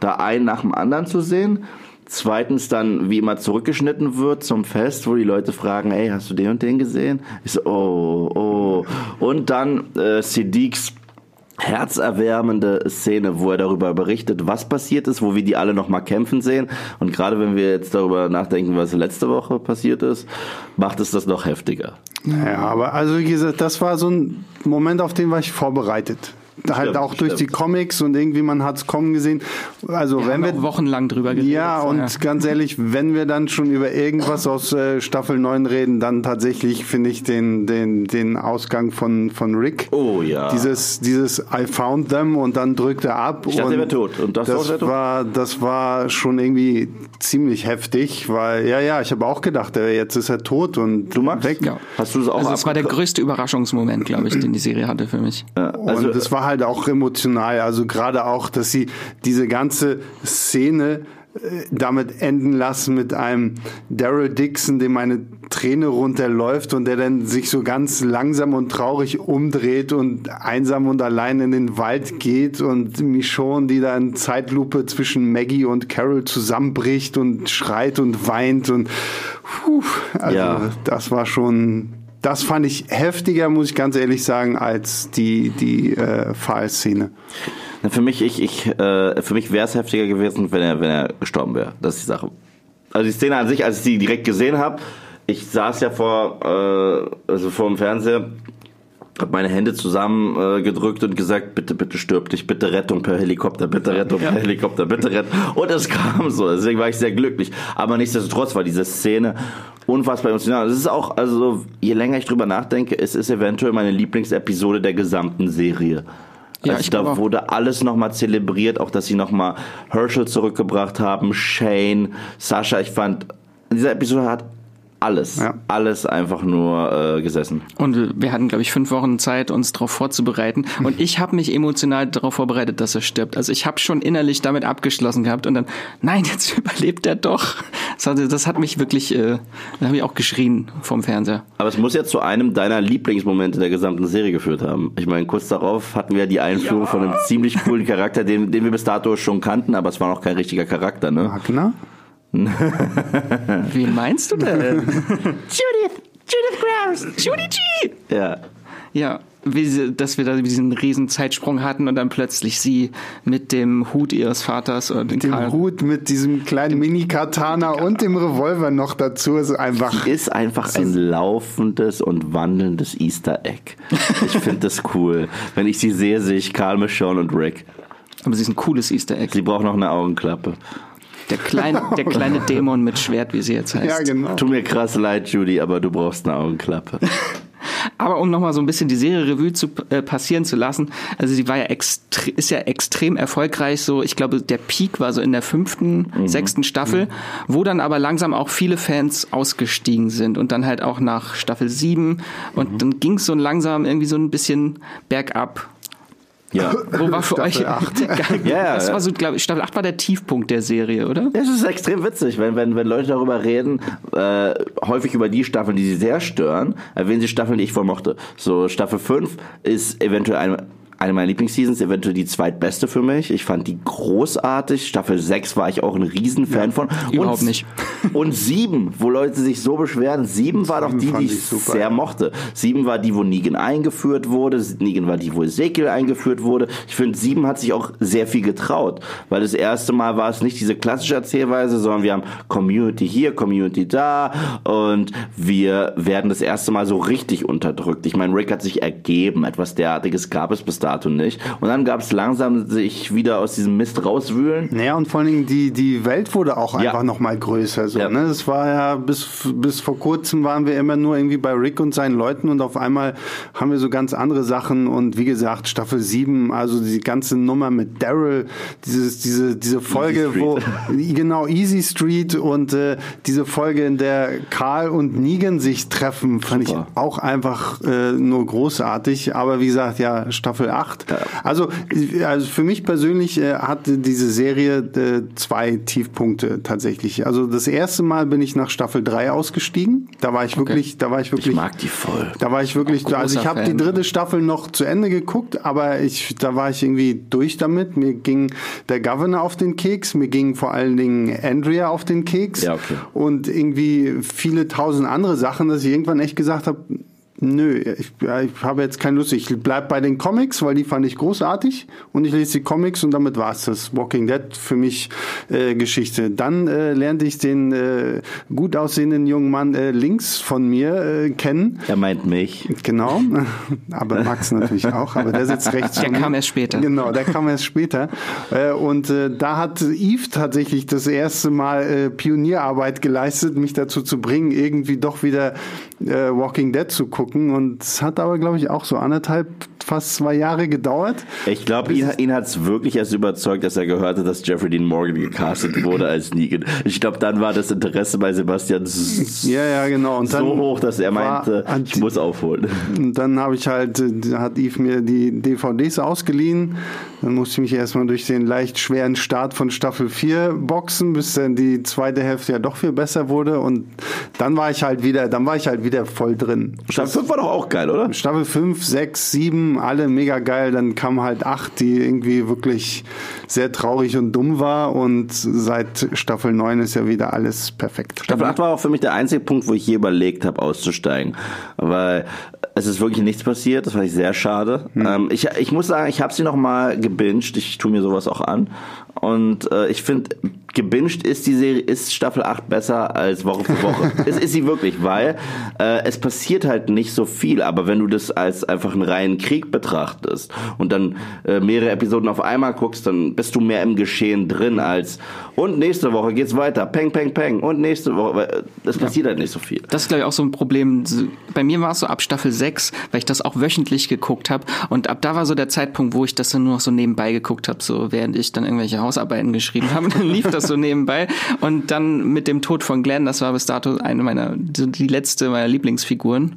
da einen nach dem anderen zu sehen. Zweitens dann, wie immer zurückgeschnitten wird zum Fest, wo die Leute fragen, hey, hast du den und den gesehen? Ich so, oh, oh. Und dann äh, Siddiqs herzerwärmende Szene, wo er darüber berichtet, was passiert ist, wo wir die alle nochmal kämpfen sehen. Und gerade wenn wir jetzt darüber nachdenken, was letzte Woche passiert ist, macht es das noch heftiger. Ja, aber also wie gesagt, das war so ein Moment, auf den war ich vorbereitet halt stimmt, auch durch stimmt. die Comics und irgendwie man hat es kommen gesehen. Also wir wenn wir wochenlang drüber geredet. Ja, und ja. ganz ehrlich, wenn wir dann schon über irgendwas aus äh, Staffel 9 reden, dann tatsächlich finde ich den den den Ausgang von von Rick. Oh ja. Dieses dieses I found them und dann drückt er ab ich dachte, er wäre tot und das, das war das war schon irgendwie ziemlich heftig, weil ja ja, ich habe auch gedacht, jetzt ist er tot und du magst weg. Ja. Hast du es auch Also es war der größte Überraschungsmoment, glaube ich, den die Serie hatte für mich. Ja, also und es war halt auch emotional. Also gerade auch, dass sie diese ganze Szene äh, damit enden lassen mit einem Daryl Dixon, dem eine Träne runterläuft und der dann sich so ganz langsam und traurig umdreht und einsam und allein in den Wald geht und Michonne, die da in Zeitlupe zwischen Maggie und Carol zusammenbricht und schreit und weint und puh, also ja. das war schon das fand ich heftiger, muss ich ganz ehrlich sagen, als die, die äh, Pfahlszene. Für mich, ich, ich, äh, mich wäre es heftiger gewesen, wenn er, wenn er gestorben wäre. Das ist die Sache. Also die Szene an sich, als ich sie direkt gesehen habe, ich saß ja vor, äh, also vor dem Fernseher, habe meine Hände zusammengedrückt äh, und gesagt, bitte, bitte stirb dich, bitte Rettung per Helikopter, bitte Rettung ja. per Helikopter, bitte Rettung. Und es kam so, deswegen war ich sehr glücklich. Aber nichtsdestotrotz war diese Szene unfassbar emotional. Es ist auch, also je länger ich drüber nachdenke, es ist eventuell meine Lieblingsepisode der gesamten Serie. Ja, also da wurde alles nochmal zelebriert, auch dass sie nochmal Herschel zurückgebracht haben, Shane, Sascha. Ich fand, diese Episode hat alles, ja. alles einfach nur äh, gesessen. Und wir hatten, glaube ich, fünf Wochen Zeit, uns darauf vorzubereiten. Und ich habe mich emotional darauf vorbereitet, dass er stirbt. Also ich habe schon innerlich damit abgeschlossen gehabt und dann, nein, jetzt überlebt er doch. Das hat, das hat mich wirklich, äh, da habe ich auch geschrien vom Fernseher. Aber es muss ja zu einem deiner Lieblingsmomente der gesamten Serie geführt haben. Ich meine, kurz darauf hatten wir die Einführung ja. von einem ziemlich coolen Charakter, den, den wir bis dato schon kannten, aber es war noch kein richtiger Charakter, ne? Wagner? Wen meinst du denn? Judith! Judith Krause! Judy G! Ja. Ja, wie dass wir da diesen riesen Zeitsprung hatten und dann plötzlich sie mit dem Hut ihres Vaters mit dem Karl. Hut mit diesem kleinen Mini-Katana und dem Revolver noch dazu ist einfach sie ist einfach ein laufendes und wandelndes Easter Egg. Ich finde das cool. Wenn ich sie sehe, sehe ich Karl, Michonne und Rick. Aber sie ist ein cooles Easter Egg. Sie braucht noch eine Augenklappe. Der kleine, der kleine Dämon mit Schwert, wie sie jetzt heißt. Ja, genau. Tut mir krass leid, Judy, aber du brauchst eine Augenklappe. Aber um nochmal so ein bisschen die Serie Revue zu äh, passieren zu lassen, also sie war ja extre ist ja extrem erfolgreich, so ich glaube der Peak war so in der fünften, mhm. sechsten Staffel, mhm. wo dann aber langsam auch viele Fans ausgestiegen sind und dann halt auch nach Staffel sieben und mhm. dann ging es so langsam irgendwie so ein bisschen bergab. Ja. Wo war für Staffel euch? 8. ja, das war so, glaube ich, Staffel 8 war der Tiefpunkt der Serie, oder? Ja, es ist extrem witzig, wenn, wenn, wenn Leute darüber reden, äh, häufig über die Staffeln, die sie sehr stören, erwähnen sie Staffeln, die ich voll mochte. So, Staffel 5 ist eventuell eine eine meiner Lieblingsseasons, eventuell die zweitbeste für mich. Ich fand die großartig. Staffel 6 war ich auch ein Riesenfan ja, von. Überhaupt und, nicht. Und 7, wo Leute sich so beschweren. 7 war doch die, die ich, ich sehr mochte. 7 war die, wo Negan eingeführt wurde. Negan war die, wo Ezekiel eingeführt wurde. Ich finde, 7 hat sich auch sehr viel getraut. Weil das erste Mal war es nicht diese klassische Erzählweise, sondern wir haben Community hier, Community da. Und wir werden das erste Mal so richtig unterdrückt. Ich meine, Rick hat sich ergeben. Etwas derartiges gab es bis dato nicht. Und dann gab es langsam sich wieder aus diesem Mist rauswühlen. Naja, und vor allen Dingen die, die Welt wurde auch ja. einfach nochmal größer. So, ja. ne? Das war ja, bis, bis vor kurzem waren wir immer nur irgendwie bei Rick und seinen Leuten und auf einmal haben wir so ganz andere Sachen und wie gesagt, Staffel 7, also die ganze Nummer mit Daryl, dieses, diese, diese Folge, wo, genau, Easy Street und äh, diese Folge, in der Karl und Negan sich treffen, fand Super. ich auch einfach äh, nur großartig. Aber wie gesagt, ja, Staffel 8. Also, also für mich persönlich äh, hatte diese Serie äh, zwei Tiefpunkte tatsächlich. Also das erste Mal bin ich nach Staffel 3 ausgestiegen. Da war ich okay. wirklich, da war ich wirklich. Ich mag die voll. Da war ich wirklich, also ich habe die dritte Staffel noch zu Ende geguckt, aber ich, da war ich irgendwie durch damit. Mir ging der Governor auf den Keks, mir ging vor allen Dingen Andrea auf den Keks ja, okay. und irgendwie viele tausend andere Sachen, dass ich irgendwann echt gesagt habe, Nö, ich, ich habe jetzt keine Lust. Ich bleib bei den Comics, weil die fand ich großartig und ich lese die Comics und damit war's das. Walking Dead für mich äh, Geschichte. Dann äh, lernte ich den äh, gut aussehenden jungen Mann äh, links von mir äh, kennen. Er meint mich. Genau, aber Max natürlich auch, aber der sitzt rechts. Der kam erst später. Genau, der kam erst später. Äh, und äh, da hat Eve tatsächlich das erste Mal äh, Pionierarbeit geleistet, mich dazu zu bringen, irgendwie doch wieder äh, Walking Dead zu gucken. Und es hat aber, glaube ich, auch so anderthalb, fast zwei Jahre gedauert. Ich glaube, ihn, ihn hat es wirklich erst überzeugt, dass er gehört hat, dass Jeffrey Dean Morgan gecastet wurde als Negan. Ich glaube, dann war das Interesse bei Sebastian Ja, ja, genau. Und so hoch, dass er meinte, ich muss aufholen. Und dann habe ich halt, hat Yves mir die DVDs ausgeliehen. Dann musste ich mich erstmal durch den leicht schweren Start von Staffel 4 boxen, bis dann die zweite Hälfte ja doch viel besser wurde. Und dann war ich halt wieder, dann war ich halt wieder voll drin. Staffel 5 war doch auch geil, oder? Staffel 5, 6, 7, alle mega geil. Dann kam halt 8, die irgendwie wirklich sehr traurig und dumm war. Und seit Staffel 9 ist ja wieder alles perfekt. Staffel 8 war auch für mich der einzige Punkt, wo ich je überlegt habe, auszusteigen. Weil es ist wirklich nichts passiert, das fand ich sehr schade. Ähm, ich, ich muss sagen, ich habe sie noch mal gebinged, ich tue mir sowas auch an. Und äh, ich finde, gebinged ist die Serie, ist Staffel 8 besser als Woche für Woche. es ist sie wirklich, weil äh, es passiert halt nicht so viel. Aber wenn du das als einfach einen reinen Krieg betrachtest und dann äh, mehrere Episoden auf einmal guckst, dann bist du mehr im Geschehen drin als und nächste Woche geht's weiter, peng, peng, peng und nächste Woche, weil, äh, es passiert halt nicht so viel. Das ist, glaube ich, auch so ein Problem. Bei mir war es so ab Staffel 6, weil ich das auch wöchentlich geguckt habe. Und ab da war so der Zeitpunkt, wo ich das dann nur noch so nebenbei geguckt habe, so während ich dann irgendwelche Hausarbeiten geschrieben habe. Dann lief das so nebenbei. Und dann mit dem Tod von Glenn, das war bis dato eine meiner, die letzte meiner Lieblingsfiguren.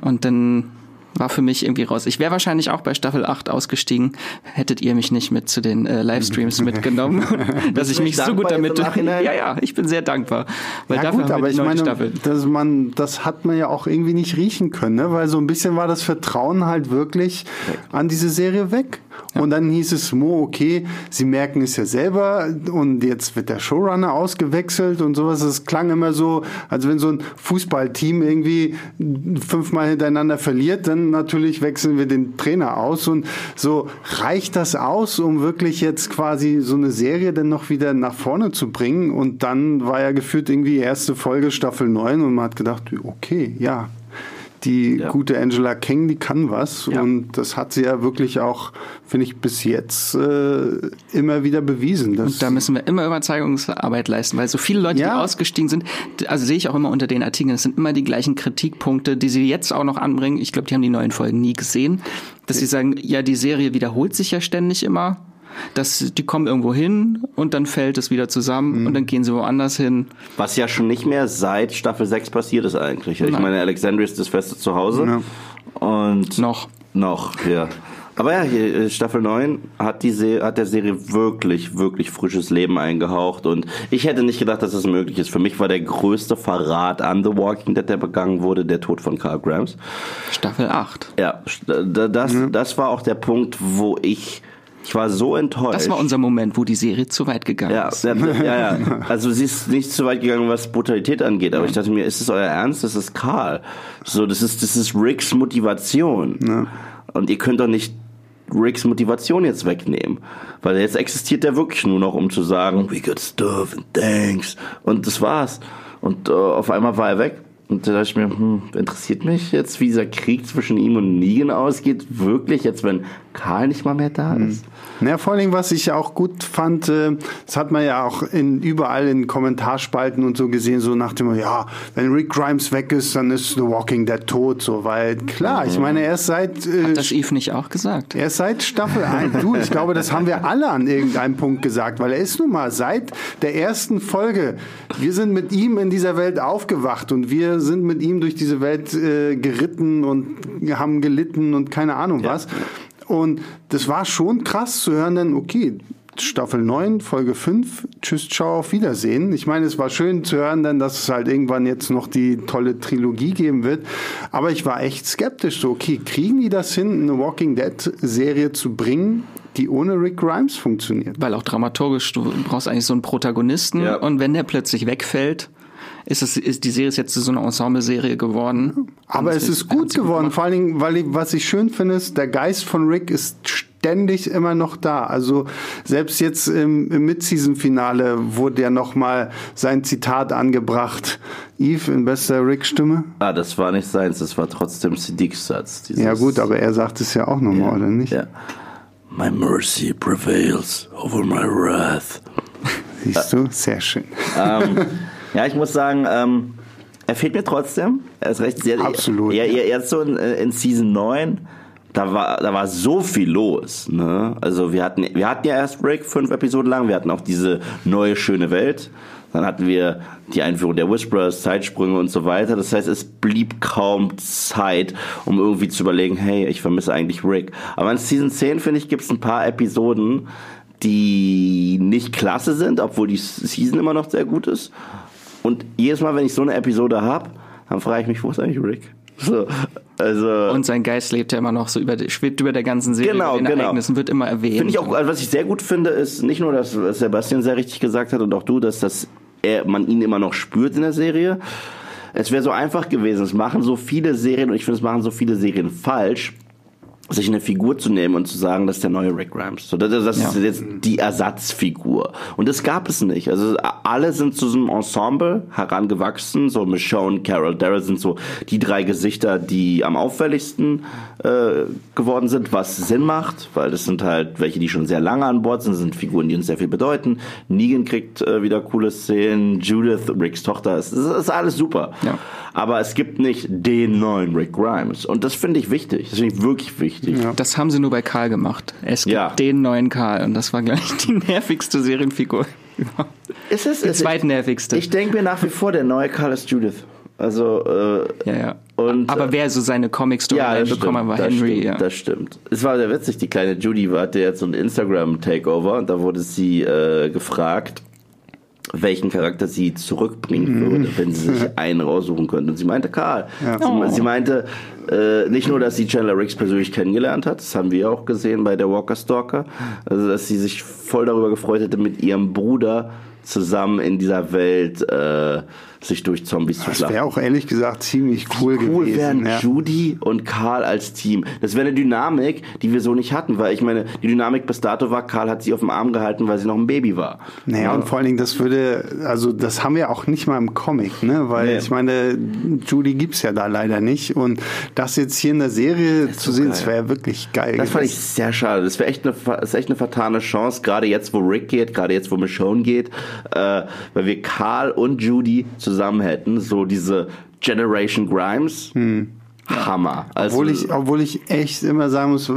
Und dann war für mich irgendwie raus. Ich wäre wahrscheinlich auch bei Staffel 8 ausgestiegen, hättet ihr mich nicht mit zu den äh, Livestreams mitgenommen, dass ich mich so gut damit. Ja, ja, ich bin sehr dankbar. Weil Ja dafür gut, aber ich meine, Staffel. dass man, das hat man ja auch irgendwie nicht riechen können, ne? weil so ein bisschen war das Vertrauen halt wirklich an diese Serie weg. Und dann hieß es, Mo, okay, sie merken es ja selber und jetzt wird der Showrunner ausgewechselt und sowas. Es klang immer so, als wenn so ein Fußballteam irgendwie fünfmal hintereinander verliert, dann natürlich wechseln wir den Trainer aus. Und so reicht das aus, um wirklich jetzt quasi so eine Serie dann noch wieder nach vorne zu bringen? Und dann war ja gefühlt irgendwie erste Folge Staffel 9 und man hat gedacht, okay, ja, die Ja. gute Angela King, die kann was Ja. und das hat sie ja wirklich auch, finde ich, bis jetzt äh, immer wieder bewiesen. Und da müssen wir immer Überzeugungsarbeit leisten, weil so viele Leute, Ja. die ausgestiegen sind, also sehe ich auch immer unter den Artikeln, es sind immer die gleichen Kritikpunkte, die sie jetzt auch noch anbringen. Ich glaube, die haben die neuen Folgen nie gesehen, dass sie sagen, ja, die Serie wiederholt sich ja ständig immer. Dass die kommen irgendwo hin und dann fällt es wieder zusammen und dann gehen sie woanders hin. Was ja schon nicht mehr seit Staffel 6 passiert ist eigentlich. Ich Nein. meine, Alexandria ist das feste Zuhause. Und Noch. Noch, ja. Aber ja, hier, äh, Staffel 9 hat, die Se hat der Serie wirklich, wirklich frisches Leben eingehaucht. Und ich hätte nicht gedacht, dass das möglich ist. Für mich war der größte Verrat an The Walking Dead, der begangen wurde, der Tod von Carl Grams. Staffel 8. Ja, da- das, das war auch der Punkt, wo ich, ich war so enttäuscht. Das war unser Moment, wo die Serie zu weit gegangen Ja, ist. ja, ja, ja. Also sie ist nicht so weit gegangen, was Brutalität angeht, aber ich dachte mir, ist es euer Ernst? Das ist Karl. So, das ist, das ist Ricks Motivation. Und ihr könnt doch nicht Ricks Motivation jetzt wegnehmen. Weil jetzt existiert er wirklich nur noch, um zu sagen, we got stuff and thanks. Und das war's. Und äh, auf einmal war er weg. Und da dachte ich mir, hm, interessiert mich jetzt, wie dieser Krieg zwischen ihm und Negan ausgeht, wirklich jetzt, wenn Karl nicht mal mehr da ist. Ja, vor allem, was ich auch gut fand, äh, das hat man ja auch in, überall in Kommentarspalten und so gesehen, so nach dem, ja, wenn Rick Grimes weg ist, dann ist The Walking Dead tot, so, weil klar, ich meine, er ist seit, äh, Hat das Eve nicht auch gesagt? er ist seit Staffel 1. Du, ich glaube, das haben wir alle an irgendeinem Punkt gesagt, weil er ist nun mal seit der ersten Folge. Wir sind mit ihm in dieser Welt aufgewacht und wir sind mit ihm durch diese Welt äh, geritten und haben gelitten und keine Ahnung was. Und das war schon krass zu hören, denn okay, Staffel 9, Folge 5, tschüss, ciao, auf Wiedersehen. Ich meine, es war schön zu hören, dann, dass es halt irgendwann jetzt noch die tolle Trilogie geben wird. Aber ich war echt skeptisch. So, okay, kriegen die das hin, eine Walking Dead-Serie zu bringen, die ohne Rick Grimes funktioniert? Weil auch dramaturgisch, du brauchst eigentlich so einen Protagonisten Ja. und wenn der plötzlich wegfällt, ist, es, ist die Serie ist jetzt so eine Ensemble-Serie geworden. Aber es ist gut geworden, vor allen Dingen, weil ich, was ich schön finde, ist, der Geist von Rick ist ständig immer noch da. Also selbst jetzt im, im Mid-Season-Finale wurde ja nochmal sein Zitat angebracht. Eve in bester Rick-Stimme. Ah, das war nicht seins, das war trotzdem Siddiqs Satz. Ja gut, aber er sagt es ja auch nochmal, ja, oder nicht? Ja. My mercy prevails over my wrath. Siehst du? Sehr schön. Ähm, ja, ich muss sagen, ähm, er fehlt mir trotzdem. Er ist recht sehr. Absolut. Er, er, er ist so in, in Season 9 da war, da war so viel los. Ne? Also wir hatten, wir hatten ja erst Break fünf Episoden lang, wir hatten auch diese neue schöne Welt. Dann hatten wir die Einführung der Whisperers, Zeitsprünge und so weiter. Das heißt, es blieb kaum Zeit, um irgendwie zu überlegen, hey, ich vermisse eigentlich Rick. Aber in Season 10, finde ich, gibt es ein paar Episoden, die nicht klasse sind, obwohl die Season immer noch sehr gut ist. Und jedes Mal, wenn ich so eine Episode habe, dann frage ich mich, wo ist eigentlich Rick? So, also und sein Geist lebt ja immer noch so über, schwebt über der ganzen Serie genau, den genau. Ereignissen, wird immer erwähnt. Finde ich auch, also was ich sehr gut finde, ist nicht nur, dass Sebastian sehr richtig gesagt hat und auch du, dass das er, man ihn immer noch spürt in der Serie. Es wäre so einfach gewesen. Es machen so viele Serien und ich finde, es machen so viele Serien falsch sich eine Figur zu nehmen und zu sagen, das ist der neue Rick Grimes. So, das, das ja. ist jetzt die Ersatzfigur. Und das gab es nicht. Also alle sind zu so einem Ensemble herangewachsen. So Michonne, Carol, Darrell sind so die drei Gesichter, die am auffälligsten äh, geworden sind, was Sinn macht, weil das sind halt welche, die schon sehr lange an Bord sind, das sind Figuren, die uns sehr viel bedeuten. Negan kriegt äh, wieder coole Szenen, Judith, Ricks Tochter, es ist, ist alles super. Ja. Aber es gibt nicht den neuen Rick Grimes. Und das finde ich wichtig. Das finde ich wirklich wichtig. Ja. Das haben sie nur bei Karl gemacht. Es gibt ja. den neuen Karl. Und das war gleich die nervigste Serienfigur. Ist es? Die zweitnervigste. Ich denke mir nach wie vor, der neue Karl ist Judith. Also, äh, ja, ja. Und, Aber wer so seine Comic-Story ja, bekommen hat, war Henry. Stimmt, ja. Das stimmt. Es war sehr witzig, die kleine Judy hatte jetzt so ein Instagram-Takeover und da wurde sie äh, gefragt, welchen Charakter sie zurückbringen mhm. würde, wenn sie sich einen raussuchen könnte. Und sie meinte Karl. Ja. Sie, oh. sie, meinte äh, nicht nur, dass sie Chandler Riggs persönlich kennengelernt hat, das haben wir auch gesehen bei der Walker Stalker, also dass sie sich voll darüber gefreut hätte, mit ihrem Bruder zusammen in dieser Welt äh, sich durch Zombies das zu schlagen. Das wäre auch ehrlich gesagt ziemlich cool, cool gewesen. wären ja. Judy und Karl als Team. Das wäre eine Dynamik, die wir so nicht hatten, weil ich meine, die Dynamik bis dato war, Karl hat sie auf dem Arm gehalten, weil sie noch ein Baby war. Naja, ja. und vor allen Dingen, das würde, also das haben wir auch nicht mal im Comic, ne? Weil nee. ich meine, Judy gibt's ja da leider nicht. Und das jetzt hier in der Serie zu so sehen, geil. das wäre wirklich geil. Das fand ich sehr schade. Das wäre echt eine, ist echt eine vertane Chance, gerade jetzt, wo Rick geht, gerade jetzt, wo Michonne geht, äh, weil wir Karl und Judy zusammen hätten, so diese Generation Grimes. Hm. Hammer. Also obwohl, ich, obwohl ich echt immer sagen muss,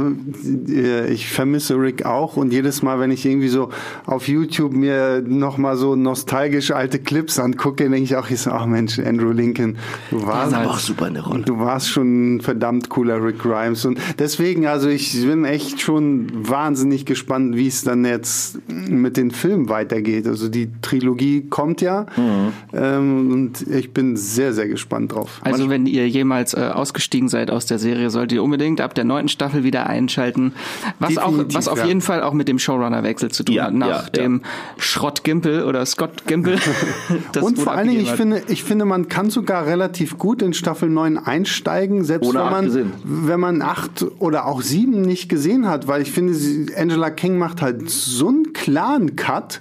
äh, ich vermisse Rick auch und jedes Mal, wenn ich irgendwie so auf YouTube mir nochmal so nostalgisch alte Clips angucke, denke ich auch, ich so, ach Mensch, Andrew Lincoln, du warst halt, auch super in der Rolle. Du warst schon ein verdammt cooler Rick Grimes und deswegen, also ich bin echt schon wahnsinnig gespannt, wie es dann jetzt mit den Filmen weitergeht. Also die Trilogie kommt ja mhm. ähm, und ich bin sehr, sehr gespannt drauf. Also wenn ihr jemals äh, ausgestattet ausgestiegen seid aus der Serie, solltet ihr unbedingt ab der neunten Staffel wieder einschalten. Was auch, was auf ja. jeden Fall auch mit dem Showrunner-Wechsel zu tun ja, hat, nach ja, dem Schrott Gimpel oder Scott Gimpel. Und vor allen Dingen, ich finde, ich finde, man kann sogar relativ gut in Staffel 9 einsteigen, selbst Ohne wenn man, wenn man acht oder auch sieben nicht gesehen hat, weil ich finde, Angela King macht halt so einen klaren Cut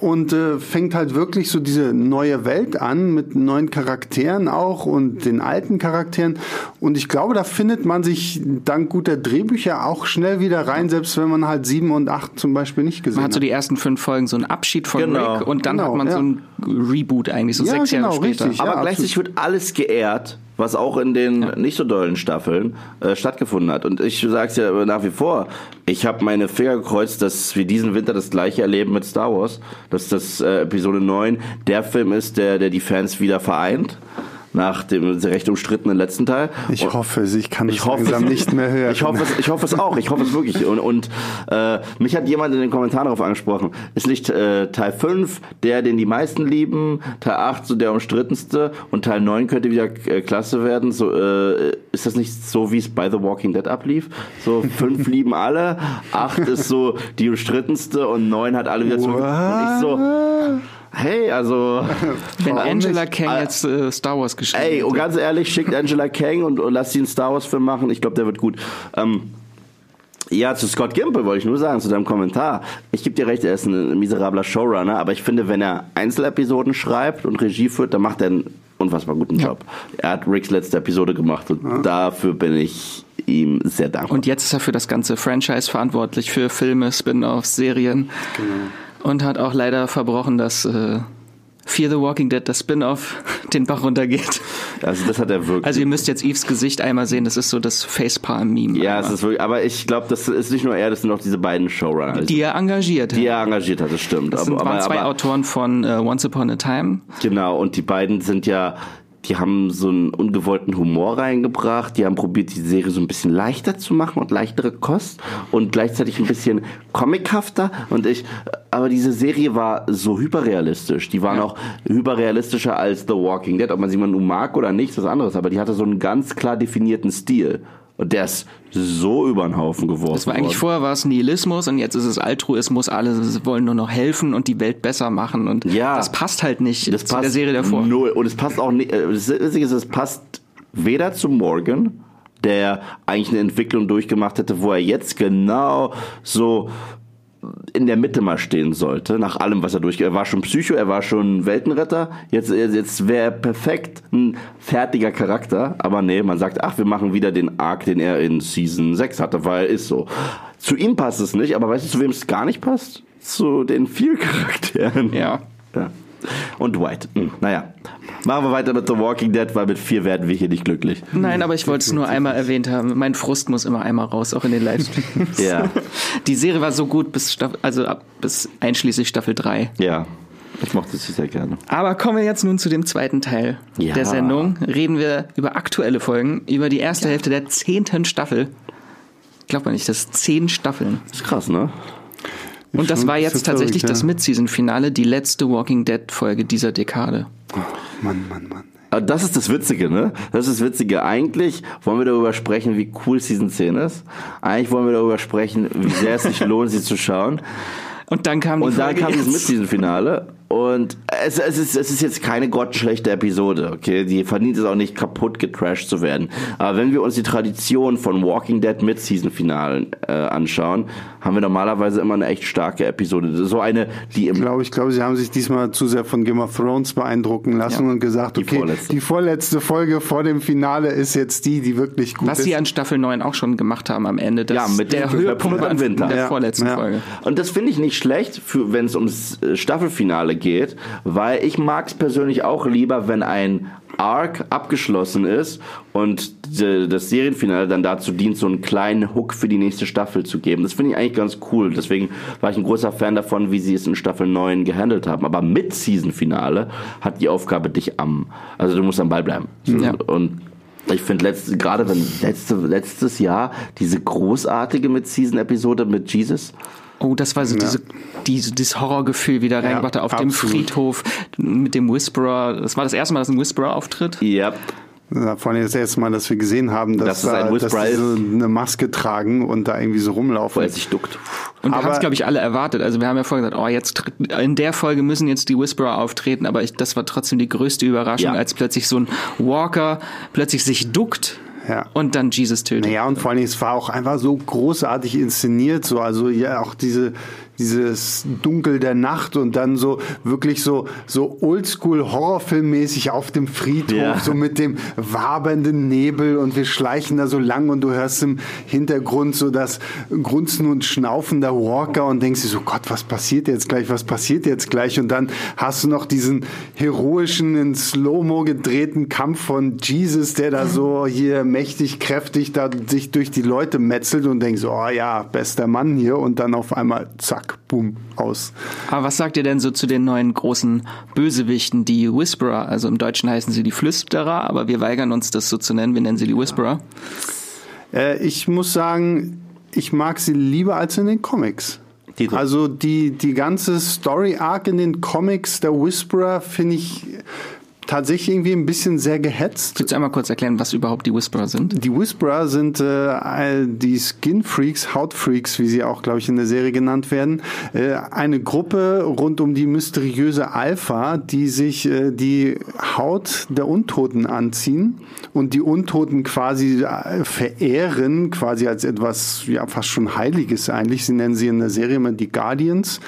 und äh, fängt halt wirklich so diese neue Welt an mit neuen Charakteren auch und den alten Charakteren. Und ich glaube, da findet man sich dank guter Drehbücher auch schnell wieder rein, selbst wenn man halt sieben und acht zum Beispiel nicht gesehen hat. Man hat so die ersten fünf Folgen so einen Abschied von genau. Rick und dann genau, hat man ja. so ein Reboot eigentlich, so ja, sechs genau, Jahre später. Richtig, Aber ja, gleichzeitig wird alles geehrt was auch in den ja. nicht so dollen Staffeln äh, stattgefunden hat. Und ich sage es ja nach wie vor, ich habe meine Finger gekreuzt, dass wir diesen Winter das gleiche erleben mit Star Wars, dass das äh, Episode 9 der Film ist, der, der die Fans wieder vereint nach dem recht umstrittenen letzten Teil. Ich und hoffe es, ich kann ich hoffe, langsam nicht mehr hören. Ich hoffe es, ich hoffe es auch, ich hoffe es wirklich. Und, und äh, mich hat jemand in den Kommentaren darauf angesprochen, ist nicht äh, Teil 5 der, den die meisten lieben, Teil 8 so der umstrittenste und Teil 9 könnte wieder äh, klasse werden. So, äh, ist das nicht so, wie es bei The Walking Dead ablief? So 5 lieben alle, 8 ist so die umstrittenste und 9 hat alle wieder zurück. Und ich so hey, also. Wenn Angela nicht? Kang Ah. jetzt äh, Star Wars geschrieben Ey, und hätte. ganz ehrlich, schickt Angela Kang und, und lasst sie einen Star Wars-Film machen. Ich glaube, der wird gut. Ähm, ja, zu Scott Gimple wollte ich nur sagen, zu deinem Kommentar. Ich gebe dir recht, er ist ein miserabler Showrunner, aber ich finde, wenn er Einzelepisoden schreibt und Regie führt, dann macht er einen unfassbar guten Job. Er hat Ricks letzte Episode gemacht und dafür bin ich ihm sehr dankbar. Und jetzt ist er für das ganze Franchise verantwortlich, für Filme, Spin-offs, Serien. Und hat auch leider verbrochen, dass äh, Fear the Walking Dead, das Spin-off, den Bach runtergeht. also das hat er wirklich. Also ihr müsst jetzt Eves Gesicht einmal sehen, das ist so das Facepalm-Meme. ja, einmal. es ist wirklich, aber ich glaube, das ist nicht nur er, das sind auch diese beiden Showrunner. die er engagiert die hat. er engagiert hat, das stimmt. Das sind, aber, waren aber, zwei aber, Autoren von äh, Once Upon a Time. Genau, und die beiden sind ja, die haben so einen ungewollten Humor reingebracht, die haben probiert, die Serie so ein bisschen leichter zu machen und leichtere Kost und gleichzeitig ein bisschen comichafter. Und ich, aber diese Serie war so hyperrealistisch, die waren auch hyperrealistischer als The Walking Dead, ob man sie mal nun mag oder nicht, ist was anderes, aber die hatte so einen ganz klar definierten Stil. Und der ist so über den Haufen geworfen. Das war eigentlich worden. vorher war es Nihilismus und jetzt ist es Altruismus. Alle wollen nur noch helfen und die Welt besser machen und Ja. das passt halt nicht Das zu passt der Serie davor. Null. Und es passt auch nicht. äh, Das Witzige ist, es passt weder zu Morgan, der eigentlich eine Entwicklung durchgemacht hätte, wo er jetzt genau so in der Mitte mal stehen sollte, nach allem, was er durch. Er war schon Psycho, er war schon Weltenretter. Jetzt, jetzt wäre er perfekt ein fertiger Charakter. Aber nee, man sagt, ach, wir machen wieder den Arc, den er in Season 6 hatte, weil er ist so. Zu ihm passt es nicht, aber weißt du, zu wem es gar nicht passt? Zu den vier Charakteren. Ja. Ja. Und Dwight. Hm, naja. Machen wir weiter mit The Walking Dead, weil mit vier werden wir hier nicht glücklich. Nein, aber ich wollte es nur einmal erwähnt haben. Mein Frust muss immer einmal raus, auch in den Livestreams. Ja. Die Serie war so gut bis Staffel, also ab, bis einschließlich Staffel 3. Ja. Ich mochte sie sehr gerne. Aber kommen wir jetzt nun zu dem zweiten Teil Ja. der Sendung. Reden wir über aktuelle Folgen, über die erste Hälfte der zehnten Staffel. Glaubt man nicht, das ist zehn Staffeln. Ist krass, ne? Und das war jetzt tatsächlich das. Mid-Season-Finale, die letzte Walking Dead-Folge dieser Dekade. Mann, Mann, Mann. Aber das ist das Witzige, ne? Das ist das Witzige. Eigentlich wollen wir darüber sprechen, wie cool Season 10 ist. Eigentlich wollen wir darüber sprechen, wie sehr es sich lohnt, sie zu schauen. Und dann kam die Und dann Folge kam dieses jetzt. Mid-Season-Finale. Und es, es, ist, es ist jetzt keine grottenschlechte Episode, okay? Die verdient es auch nicht, kaputt getrashed zu werden. Aber wenn wir uns die Tradition von Walking Dead Mid-Season-Finalen äh, anschauen, haben wir normalerweise immer eine echt starke Episode. So eine, die im Ich glaube, ich glaube, sie haben sich diesmal zu sehr von Game of Thrones beeindrucken lassen Ja. und gesagt, Die okay, vorletzte. die vorletzte Folge vor dem Finale ist jetzt die, die wirklich gut Was ist. sie an Staffel 9 auch schon gemacht haben am Ende. Das Ja, mit der Höhepunkt im Winter. der vorletzten ja. Folge. Und das finde ich nicht schlecht, für, wenn es ums äh, Staffelfinale geht, weil ich mag es persönlich auch lieber, wenn ein Arc abgeschlossen ist und das Serienfinale dann dazu dient, so einen kleinen Hook für die nächste Staffel zu geben. Das finde ich eigentlich ganz cool. Deswegen war ich ein großer Fan davon, wie sie es in Staffel 9 gehandelt haben. Aber mit Season-Finale hat die Aufgabe dich am, also du musst am Ball bleiben. Ja. Und ich finde gerade wenn letzte, letztes Jahr diese großartige Mid-Season-Episode mit Jesus, Oh, das war so diese, diese, dieses Horrorgefühl wieder reingebracht auf dem absolut. Friedhof mit dem Whisperer. Das war das erste Mal, dass ein Whisperer auftritt. ja, Ja, vor allem das erste Mal, dass wir gesehen haben, dass, Dass es ein da- dass Whisperer die so eine Maske tragen und da irgendwie so rumlaufen. er sich duckt. Und wir haben es, glaube ich, alle erwartet. Also wir haben ja vorher gesagt, oh, jetzt in der Folge müssen jetzt die Whisperer auftreten, aber ich, das war trotzdem die größte Überraschung, Ja. als plötzlich so ein Walker plötzlich sich duckt Ja. und dann Jesus tötet. Naja, und vor allem, es war auch einfach so großartig inszeniert, so, also ja, auch diese, dieses Dunkel der Nacht und dann so wirklich so, so oldschool Horrorfilmmäßig auf dem Friedhof, Ja. so mit dem wabernden Nebel und wir schleichen da so lang und du hörst im Hintergrund so das Grunzen und Schnaufen der Walker und denkst dir so, Gott, was passiert jetzt gleich, was passiert jetzt gleich? Und dann hast du noch diesen heroischen, in Slow-Mo gedrehten Kampf von Jesus, der da so hier mächtig, kräftig da sich durch die Leute metzelt und denkst, oh ja, bester Mann hier und dann auf einmal zack, boom, aus. Aber was sagt ihr denn so zu den neuen großen Bösewichten, die Whisperer? Also im Deutschen heißen sie die Flüsterer, aber wir weigern uns, das so zu nennen. Wir nennen sie die Whisperer. Äh, ich muss sagen, ich mag sie lieber als in den Comics. Die- also die, die ganze Story-Arc in den Comics der Whisperer finde ich tatsächlich irgendwie ein bisschen sehr gehetzt. Willst du einmal kurz erklären, was überhaupt die Whisperer sind? Die Whisperer sind äh, die Skin Freaks, Hautfreaks, wie sie auch, glaube ich, in der Serie genannt werden. Äh, eine Gruppe rund um die mysteriöse Alpha, die sich äh, die Haut der Untoten anziehen und die Untoten quasi äh, verehren, quasi als etwas ja fast schon Heiliges eigentlich. Sie nennen sie in der Serie immer die Guardians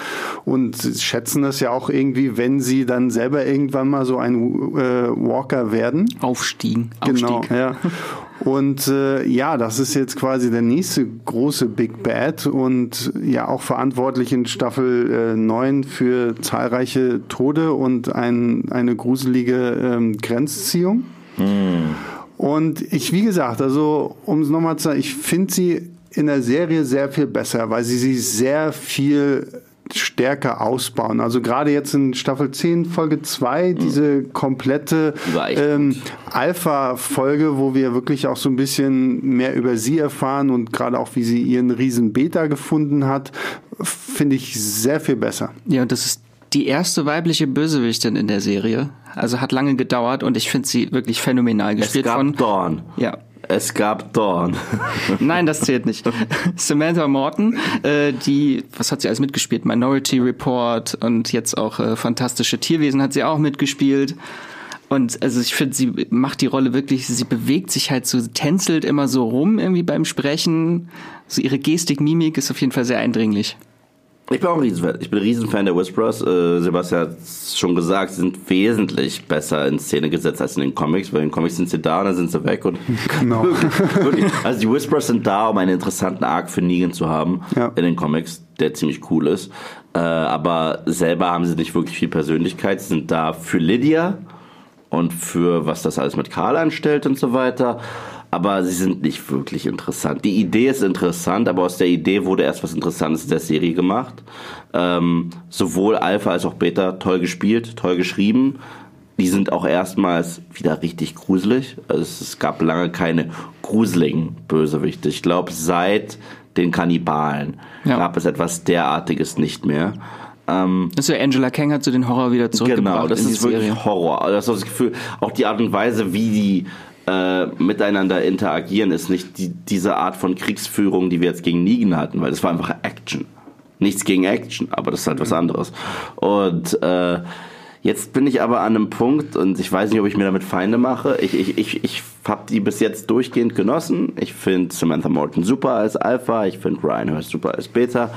und schätzen das ja auch irgendwie, wenn sie dann selber irgendwann mal so ein äh, Walker werden. Aufstiegen. Genau, Aufstieg. ja. Und äh, ja, das ist jetzt quasi der nächste große Big Bad und ja auch verantwortlich in Staffel äh, 9 für zahlreiche Tode und ein, eine gruselige ähm, Grenzziehung. Und ich, wie gesagt, also um es nochmal zu sagen, ich finde sie in der Serie sehr viel besser, weil sie sie sehr viel stärker ausbauen. Also gerade jetzt in Staffel 10, Folge 2, diese komplette ähm, Alpha-Folge, wo wir wirklich auch so ein bisschen mehr über sie erfahren und gerade auch, wie sie ihren riesen Beta gefunden hat, finde ich sehr viel besser. Ja, und das ist die erste weibliche Bösewichtin in der Serie. Also hat lange gedauert und ich finde sie wirklich phänomenal Es gespielt gab von. Dawn. Ja. Es gab Dawn. Nein, das zählt nicht. Samantha Morton, äh, die, was hat sie alles mitgespielt? Minority Report und jetzt auch äh, Fantastische Tierwesen hat sie auch mitgespielt. Und also ich finde, sie macht die Rolle wirklich, sie bewegt sich halt so, tänzelt immer so rum irgendwie beim Sprechen. So ihre Gestik, Mimik ist auf jeden Fall sehr eindringlich. Ich bin auch ein Riesenfan. Ich bin ein Riesenfan der Whisperers. Äh, Sebastian hat es schon gesagt, sie sind wesentlich besser in Szene gesetzt als in den Comics, weil in den Comics sind sie da und dann sind sie weg. Und Genau. wirklich, also die Whisperers sind da, um einen interessanten Arc für Negan zu haben Ja. in den Comics, der ziemlich cool ist. Äh, aber selber haben sie nicht wirklich viel Persönlichkeit. Sie sind da für Lydia und für was das alles mit Karl anstellt und so weiter. Aber sie sind nicht wirklich interessant. Die Idee ist interessant, aber aus der Idee wurde erst was Interessantes in der Serie gemacht. Ähm, sowohl Alpha als auch Beta toll gespielt, toll geschrieben. Die sind auch erstmals wieder richtig gruselig. Also es, gab lange keine gruseligen Bösewichte. Ich glaube, seit den Kannibalen Ja. gab es etwas derartiges nicht mehr. Ähm, Also Angela Kang hat so den Horror wieder zurückgebracht Genau, das in die ist wirklich Serie. Horror. Also das ist das Gefühl, auch die Art und Weise, wie die äh, miteinander interagieren, ist nicht die, diese Art von Kriegsführung, die wir jetzt gegen Negan hatten, weil das war einfach Action. Nichts gegen Action, aber das ist halt was anderes. Und äh, jetzt bin ich aber an einem Punkt und ich weiß nicht, ob ich mir damit Feinde mache. Ich, ich, ich, ich habe die bis jetzt durchgehend genossen. Ich finde Samantha Morton super als Alpha, ich finde Ryan Hurst super als Beta.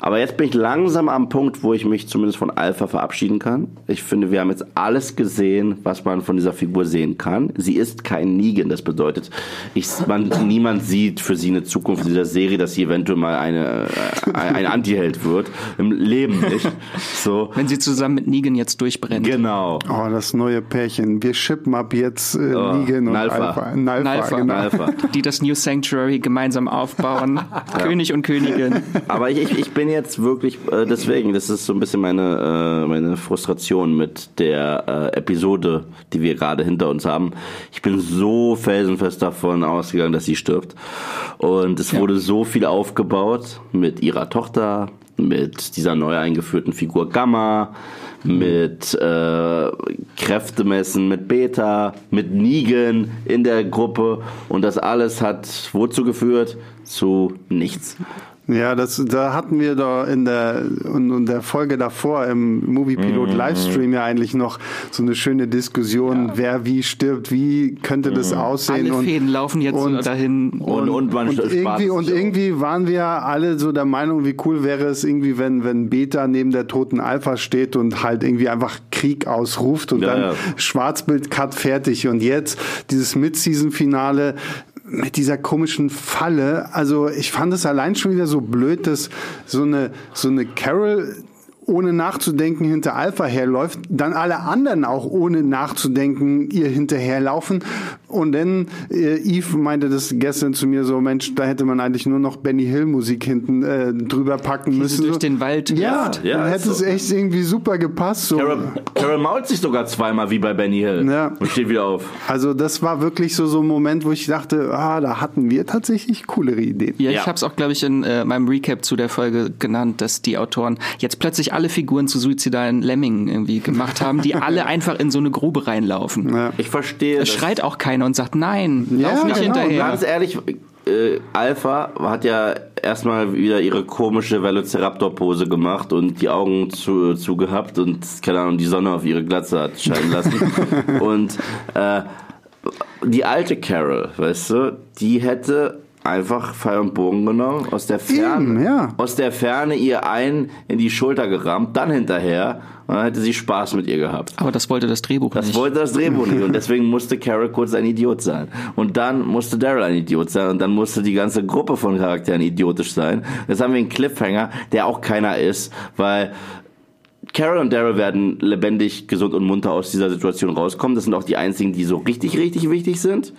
Aber jetzt bin ich langsam am Punkt, wo ich mich zumindest von Alpha verabschieden kann. Ich finde, wir haben jetzt alles gesehen, was man von dieser Figur sehen kann. Sie ist kein Negan. Das bedeutet, ich, man, niemand sieht für sie eine Zukunft in dieser Serie, dass sie eventuell mal eine, äh, ein Antiheld wird. Im Leben nicht. So. Wenn sie zusammen mit Negan jetzt durchbrennt. Genau. Oh, das neue Pärchen. Wir shippen ab jetzt äh, Oh, Negan und Nalfa. Alpha. Nalfa, Nalfa. genau. Alpha. Die das New Sanctuary gemeinsam aufbauen. König und Königin. Aber ich, ich, ich bin jetzt wirklich, äh, deswegen, das ist so ein bisschen meine, äh, meine Frustration mit der äh, Episode, die wir gerade hinter uns haben. Ich bin so felsenfest davon ausgegangen, dass sie stirbt. Und es Ja. wurde so viel aufgebaut mit ihrer Tochter, mit dieser neu eingeführten Figur Gamma, mit äh, Kräftemessen, mit Beta, mit Negan in der Gruppe. Und das alles hat wozu geführt? Zu nichts. Ja, das, da hatten wir da in der, in, in der Folge davor im Movie Mhm, Pilot Livestream ja eigentlich noch so eine schöne Diskussion, wer wie stirbt, wie könnte das aussehen. Alle und, Fäden laufen jetzt und- dahin. Und, und man und irgendwie, und irgendwie waren wir alle so der Meinung, wie cool wäre es irgendwie, wenn, wenn Beta neben der toten Alpha steht und halt irgendwie einfach Krieg ausruft und Ja, dann ja. Schwarzbild-Cut fertig. Und jetzt dieses Mid-Season-Finale mit dieser komischen Falle. Also ich fand es allein schon wieder so blöd, dass so eine, so eine Carol ohne nachzudenken hinter Alpha herläuft, dann alle anderen auch ohne nachzudenken ihr hinterherlaufen. Und dann äh, Eve meinte das gestern zu mir so, Mensch, da hätte man eigentlich nur noch Benny Hill Musik hinten äh, drüber packen sie müssen. durch so. den Wald. ja, Ja, dann hätte so. es echt irgendwie super gepasst. So. Carol, Carol mault sich sogar zweimal wie bei Benny Hill Ja. und steht wieder auf. Also das war wirklich so so ein Moment, wo ich dachte, ah, da hatten wir tatsächlich coolere Ideen. Ja, Ja. ich habe es auch, glaube ich, in äh, meinem Recap zu der Folge genannt, dass die Autoren jetzt plötzlich alle Figuren zu suizidalen Lemmingen irgendwie gemacht haben, die alle einfach in so eine Grube reinlaufen. Ja. Ich verstehe. Es das- schreit auch keiner und sagt, nein, Ja, lauf nicht genau. hinterher. Ganz ehrlich, äh, Alpha hat ja erstmal wieder ihre komische Velociraptor-Pose gemacht und die Augen zu, zu gehabt und, keine Ahnung, die Sonne auf ihre Glatze hat scheinen lassen. und äh, die alte Carol, weißt du, die hätte einfach Pfeil und Bogen genommen, aus der Ferne, Eben, ja. aus der Ferne ihr einen in die Schulter gerammt, dann hinterher und dann hätte sie Spaß mit ihr gehabt. Aber das wollte das Drehbuch Das nicht. wollte das Drehbuch nicht und deswegen musste Carol kurz ein Idiot sein. Und dann musste Daryl ein Idiot sein und dann musste die ganze Gruppe von Charakteren idiotisch sein. Jetzt haben wir einen Cliffhanger, der auch keiner ist, weil Carol und Daryl werden lebendig, gesund und munter aus dieser Situation rauskommen. Das sind auch die einzigen, die so richtig, richtig wichtig sind.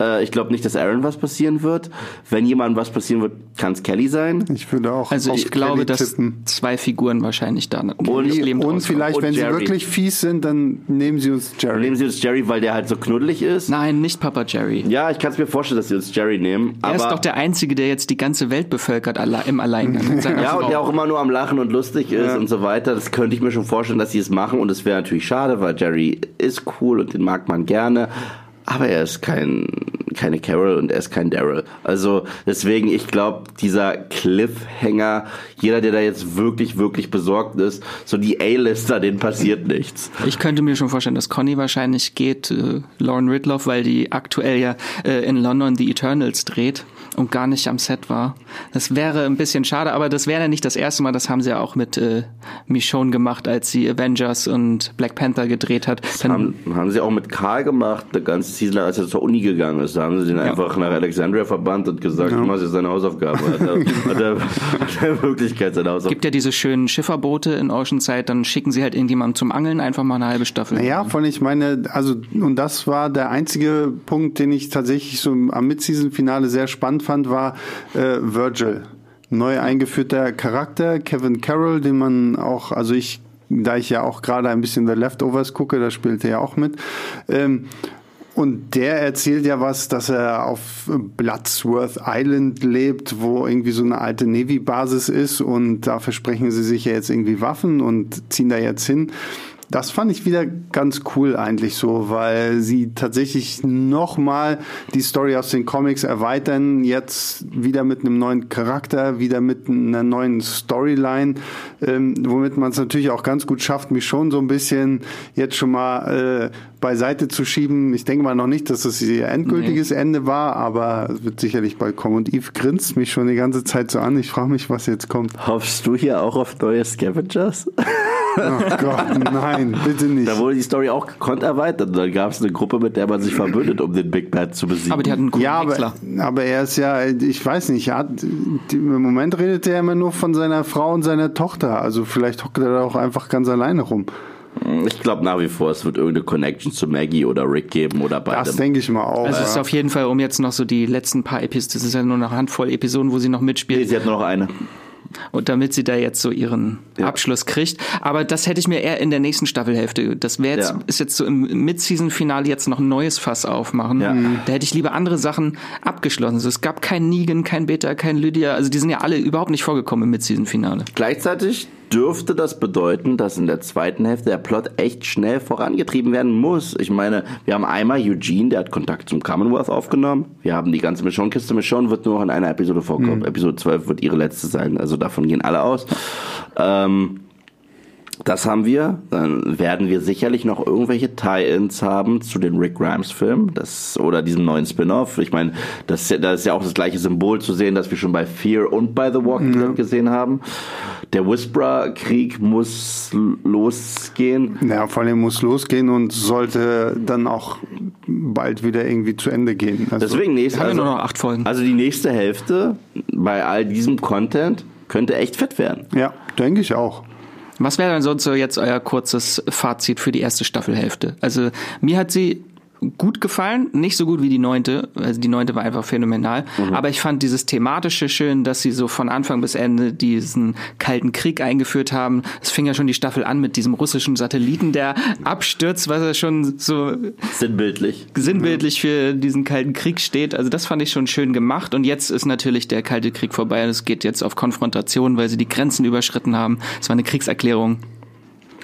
Äh, Ich glaube nicht, dass Aaron was passieren wird. Wenn jemand was passieren wird, kann es Kelly sein. Ich würde auch Also ich glaube, Kelly dass tippen. zwei Figuren wahrscheinlich da Und- Und vielleicht, Und wenn Jerry. sie wirklich fies sind, dann nehmen sie uns Jerry. Nehmen sie uns Jerry, weil der halt so knuddelig ist. Nein, nicht Papa Jerry. Ja, ich kann es mir vorstellen, dass sie uns Jerry nehmen. er ist doch der Einzige, der jetzt die ganze Welt bevölkert alle, im Alleingang. mit seiner Ja, und der auch immer nur am Lachen und lustig ist und so weiter. Das könnte ich mir schon vorstellen, dass sie es machen. Und es wäre natürlich schade, weil Jerry ist cool und den mag man gerne. Aber er ist kein, keine Carol und er ist kein Daryl. Also deswegen, ich glaube, dieser Cliffhanger, jeder, der da jetzt wirklich, wirklich besorgt ist, so die A-Lister, denen passiert nichts. Ich könnte mir schon vorstellen, dass Conny wahrscheinlich geht, äh, Lauren Ridloff, weil die aktuell ja äh, in London The Eternals dreht und gar nicht am Set war. Das wäre ein bisschen schade, aber das wäre ja nicht das erste Mal, das haben sie ja auch mit äh, Michonne gemacht, als sie Avengers und Black Panther gedreht hat. Dann, Haben, haben sie auch mit Karl gemacht, eine ganze Season lang, als er zur Uni gegangen ist. Da haben sie den einfach nach Alexandria verbannt und gesagt, du machst jetzt seine Hausaufgaben. Hat er, hat er, hat er in Wirklichkeit seine Hausaufgaben. gibt ja diese schönen Schifferboote in Oceanside, dann schicken sie halt irgendjemanden zum Angeln, einfach mal eine halbe Staffel. Ja, von ich meine, also und das war der einzige Punkt, den ich tatsächlich so am Mid-Season-Finale sehr spannend fand, war äh, Virgil. Neu eingeführter Charakter, Kevin Carroll, den man auch, also ich, da ich ja auch gerade ein bisschen The Leftovers gucke, da spielt er ja auch mit. Ähm, und der erzählt ja was, dass er auf Bloodsworth Island lebt, wo irgendwie so eine alte Navy-Basis ist und da versprechen sie sich ja jetzt irgendwie Waffen und ziehen da jetzt hin. Das fand ich wieder ganz cool eigentlich so, weil sie tatsächlich nochmal die Story aus den Comics erweitern, jetzt wieder mit einem neuen Charakter, wieder mit einer neuen Storyline, ähm, womit man es natürlich auch ganz gut schafft, mich schon so ein bisschen jetzt schon mal äh, beiseite zu schieben. Ich denke mal noch nicht, dass das ihr endgültiges Ende war, aber es wird sicherlich bald kommen. Und Eve grinst mich schon die ganze Zeit so an. Ich frage mich, was jetzt kommt. Hoffst du hier auch auf neue Scavengers? Oh Gott, nein, bitte nicht. Da wurde die Story auch gekonnt erweitert. Und dann gab es eine Gruppe, mit der man sich verbündet, um den Big Bad zu besiegen. Aber die hatten einen coolen Ja, aber, aber er ist ja, ich weiß nicht, er hat, im Moment redet er immer nur von seiner Frau und seiner Tochter. Also vielleicht hockt er da auch einfach ganz alleine rum. ich glaube nach wie vor, es wird irgendeine Connection zu Maggie oder Rick geben oder beide. Das denke ich mal auch. Also es ist auf jeden Fall, um jetzt noch so die letzten paar Episoden, das ist ja nur eine Handvoll Episoden, wo sie noch nee, mitspielt. sie hat nur noch eine. Und damit sie da jetzt so ihren Abschluss kriegt. Aber das hätte ich mir eher in der nächsten Staffelhälfte. Das wäre jetzt, Ja. ist jetzt so im Mid-Season-Finale jetzt noch ein neues Fass aufmachen. Ja. Da hätte ich lieber andere Sachen abgeschlossen. Also es gab kein Negan, kein Beta, kein Lydia. Also die sind ja alle überhaupt nicht vorgekommen im Mid-Season-Finale. Gleichzeitig dürfte das bedeuten, dass in der zweiten Hälfte der Plot echt schnell vorangetrieben werden muss. Ich meine, wir haben einmal Eugene, der hat Kontakt zum Commonwealth aufgenommen. Wir haben die ganze Michonne-Kiste. Michonne wird nur noch in einer Episode vorkommen. Episode 12 wird ihre letzte sein. Also davon gehen alle aus. Ähm, das haben wir. Dann werden wir sicherlich noch irgendwelche Tie-Ins haben zu den Rick Grimes Filmen, das oder diesem neuen Spin-off. Ich meine, das, ist ja- da ist ja auch das gleiche Symbol zu sehen, das wir schon bei Fear und bei The Walking Dead gesehen haben. Der Whisperer-Krieg muss losgehen. Ja, vor allem muss losgehen und sollte dann auch bald wieder irgendwie zu Ende gehen. Also, Deswegen nächste, haben ja also, nur noch acht Folgen. also die nächste Hälfte bei all diesem Content könnte echt fett werden. Ja, denke ich auch. Was wäre denn sonst so jetzt euer kurzes Fazit für die erste Staffelhälfte? Also mir hat sie gut gefallen, nicht so gut wie die neunte, also die neunte war einfach phänomenal, mhm. aber ich fand dieses thematische schön, dass sie so von Anfang bis Ende diesen kalten Krieg eingeführt haben. Es fing ja schon die Staffel an mit diesem russischen Satelliten, der abstürzt, was ja schon so sinnbildlich sinnbildlich für diesen kalten Krieg steht. Also das fand ich schon schön gemacht und jetzt ist natürlich der kalte Krieg vorbei und es geht jetzt auf Konfrontation, weil sie die Grenzen überschritten haben. Es war eine Kriegserklärung.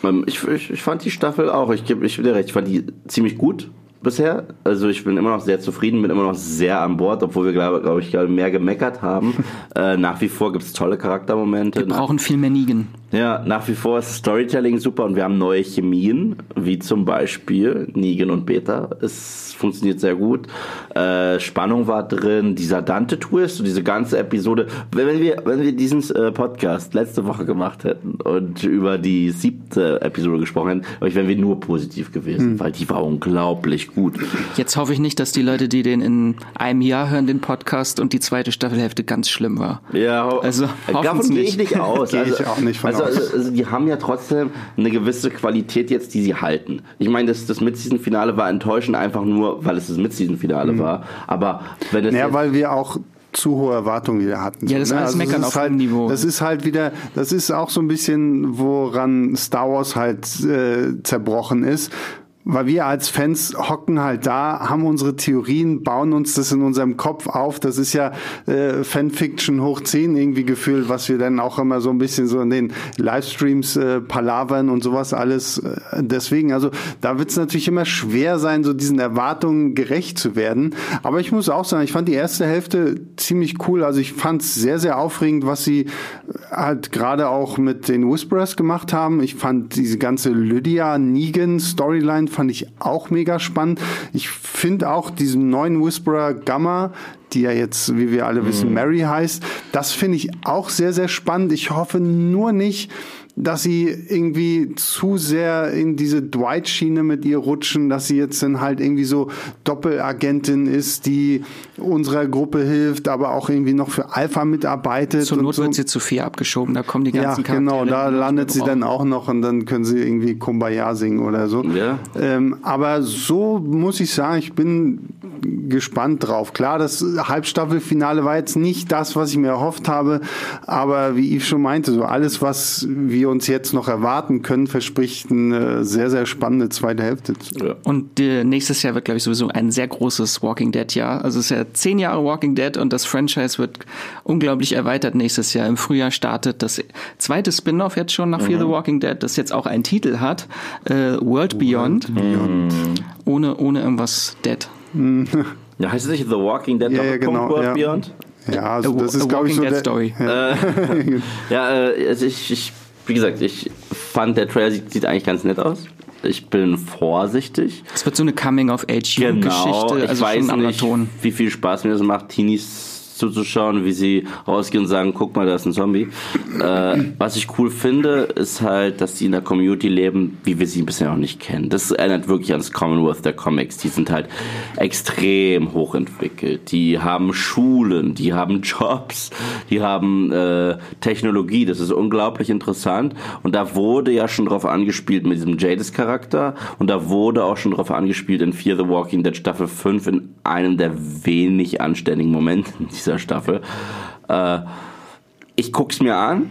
Ähm, ich, ich, ich fand die Staffel auch, ich gebe ich dir recht, ich fand die ziemlich gut bisher. Also ich bin immer noch sehr zufrieden, bin immer noch sehr an Bord, obwohl wir, glaube glaub ich, mehr gemeckert haben. äh, nach wie vor gibt es tolle Charaktermomente. Wir brauchen viel mehr Nigen. Ja, nach wie vor ist Storytelling super und wir haben neue Chemien, wie zum Beispiel Negan und Beta. Es funktioniert sehr gut. Äh, Spannung war drin, dieser Dante-Twist und diese ganze Episode. Wenn wir, wenn wir diesen äh, Podcast letzte Woche gemacht hätten und über die siebte Episode gesprochen hätten, ich, wären wir nur positiv gewesen, hm. weil die war unglaublich gut. Jetzt hoffe ich nicht, dass die Leute, die den in einem Jahr hören, den Podcast und die zweite Staffelhälfte ganz schlimm war. Ja, also davon gehe ich nicht aus. Gehe ich auch nicht von also, also, also, die haben ja trotzdem eine gewisse Qualität jetzt, die sie halten. Ich meine, das, das Mid-Season-Finale war enttäuschend, einfach nur, weil es das Mid-Season-Finale mhm. war. Aber wenn es. Ja, weil wir auch zu hohe Erwartungen wieder hatten. Ja, das ist ne? alles also Meckern auf halt, Niveau. Das ist halt wieder, das ist auch so ein bisschen, woran Star Wars halt äh, zerbrochen ist weil wir als Fans hocken halt da, haben unsere Theorien, bauen uns das in unserem Kopf auf. Das ist ja äh, Fanfiction hoch 10 irgendwie gefühlt, was wir dann auch immer so ein bisschen so in den Livestreams äh, palavern und sowas alles. Äh, deswegen, also da wird es natürlich immer schwer sein, so diesen Erwartungen gerecht zu werden. Aber ich muss auch sagen, ich fand die erste Hälfte ziemlich cool. Also ich fand es sehr, sehr aufregend, was sie halt gerade auch mit den Whisperers gemacht haben. Ich fand diese ganze Lydia Negan Storyline fand ich auch mega spannend. Ich finde auch diesen neuen Whisperer Gamma, die ja jetzt, wie wir alle wissen, mhm. Mary heißt, das finde ich auch sehr, sehr spannend. Ich hoffe nur nicht, dass sie irgendwie zu sehr in diese Dwight-Schiene mit ihr rutschen, dass sie jetzt dann halt irgendwie so Doppelagentin ist, die unserer Gruppe hilft, aber auch irgendwie noch für Alpha mitarbeitet. Zur Not so. wird sie zu viel abgeschoben, da kommen die ganzen Ja, genau, da landet sie dann auch noch und dann können sie irgendwie Kumbaya singen oder so. Ja. Ähm, aber so muss ich sagen, ich bin gespannt drauf. Klar, das Halbstaffelfinale war jetzt nicht das, was ich mir erhofft habe, aber wie ich schon meinte, so alles, was wir wir uns jetzt noch erwarten können, verspricht eine sehr, sehr spannende zweite Hälfte. Ja. Und nächstes Jahr wird, glaube ich, sowieso ein sehr großes Walking Dead-Jahr. Also es ist ja zehn Jahre Walking Dead und das Franchise wird unglaublich erweitert nächstes Jahr. Im Frühjahr startet das zweite Spin-off jetzt schon nach mhm. Fear the Walking Dead, das jetzt auch einen Titel hat, äh, World Beyond. World Beyond. Ohne, ohne irgendwas Dead. Ja, heißt es nicht The Walking Dead ja, ja, genau, World ja. Beyond? Ja, also das a, ist, glaube ich, so der, Story. Ja, äh, ja äh, also ich, ich wie gesagt, ich fand, der Trailer sieht, sieht eigentlich ganz nett aus. Ich bin vorsichtig. Es wird so eine Coming-of-Age-Geschichte, genau, also ich weiß nicht, Ton. wie viel Spaß mir das macht, Teenies zuzuschauen, wie sie rausgehen und sagen, guck mal, da ist ein Zombie. Äh, was ich cool finde, ist halt, dass die in der Community leben, wie wir sie bisher noch nicht kennen. Das erinnert wirklich ans Commonwealth der Comics. Die sind halt extrem hochentwickelt. Die haben Schulen, die haben Jobs, die haben äh, Technologie. Das ist unglaublich interessant. Und da wurde ja schon drauf angespielt mit diesem Jadis-Charakter. Und da wurde auch schon drauf angespielt in Fear the Walking Dead Staffel 5 in einem der wenig anständigen Momente dieser Staffel. Äh, ich guck's mir an.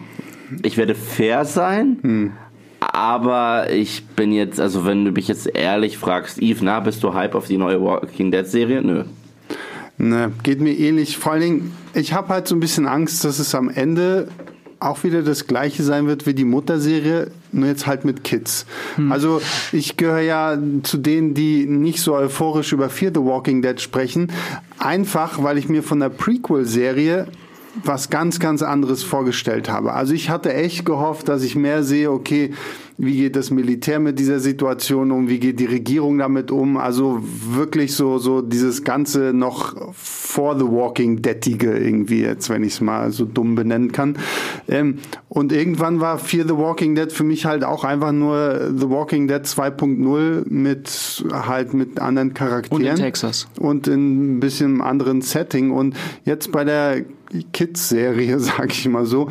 Ich werde fair sein. Hm. Aber ich bin jetzt, also wenn du mich jetzt ehrlich fragst, Eve, na, bist du hype auf die neue Walking Dead Serie? Nö. Ne, geht mir ähnlich. Vor allen Dingen, ich habe halt so ein bisschen Angst, dass es am Ende auch wieder das gleiche sein wird wie die Mutterserie, nur jetzt halt mit Kids. Hm. Also ich gehöre ja zu denen, die nicht so euphorisch über Fear the Walking Dead sprechen, einfach weil ich mir von der Prequel-Serie was ganz, ganz anderes vorgestellt habe. Also ich hatte echt gehofft, dass ich mehr sehe, okay, wie geht das Militär mit dieser Situation um, wie geht die Regierung damit um, also wirklich so, so dieses Ganze noch vor The Walking Deadige irgendwie jetzt, wenn ich es mal so dumm benennen kann. Ähm, und irgendwann war Fear the Walking Dead für mich halt auch einfach nur The Walking Dead 2.0 mit halt mit anderen Charakteren. Und in Texas. Und in ein bisschen anderen Setting. Und jetzt bei der Kids-Serie, sag ich mal so,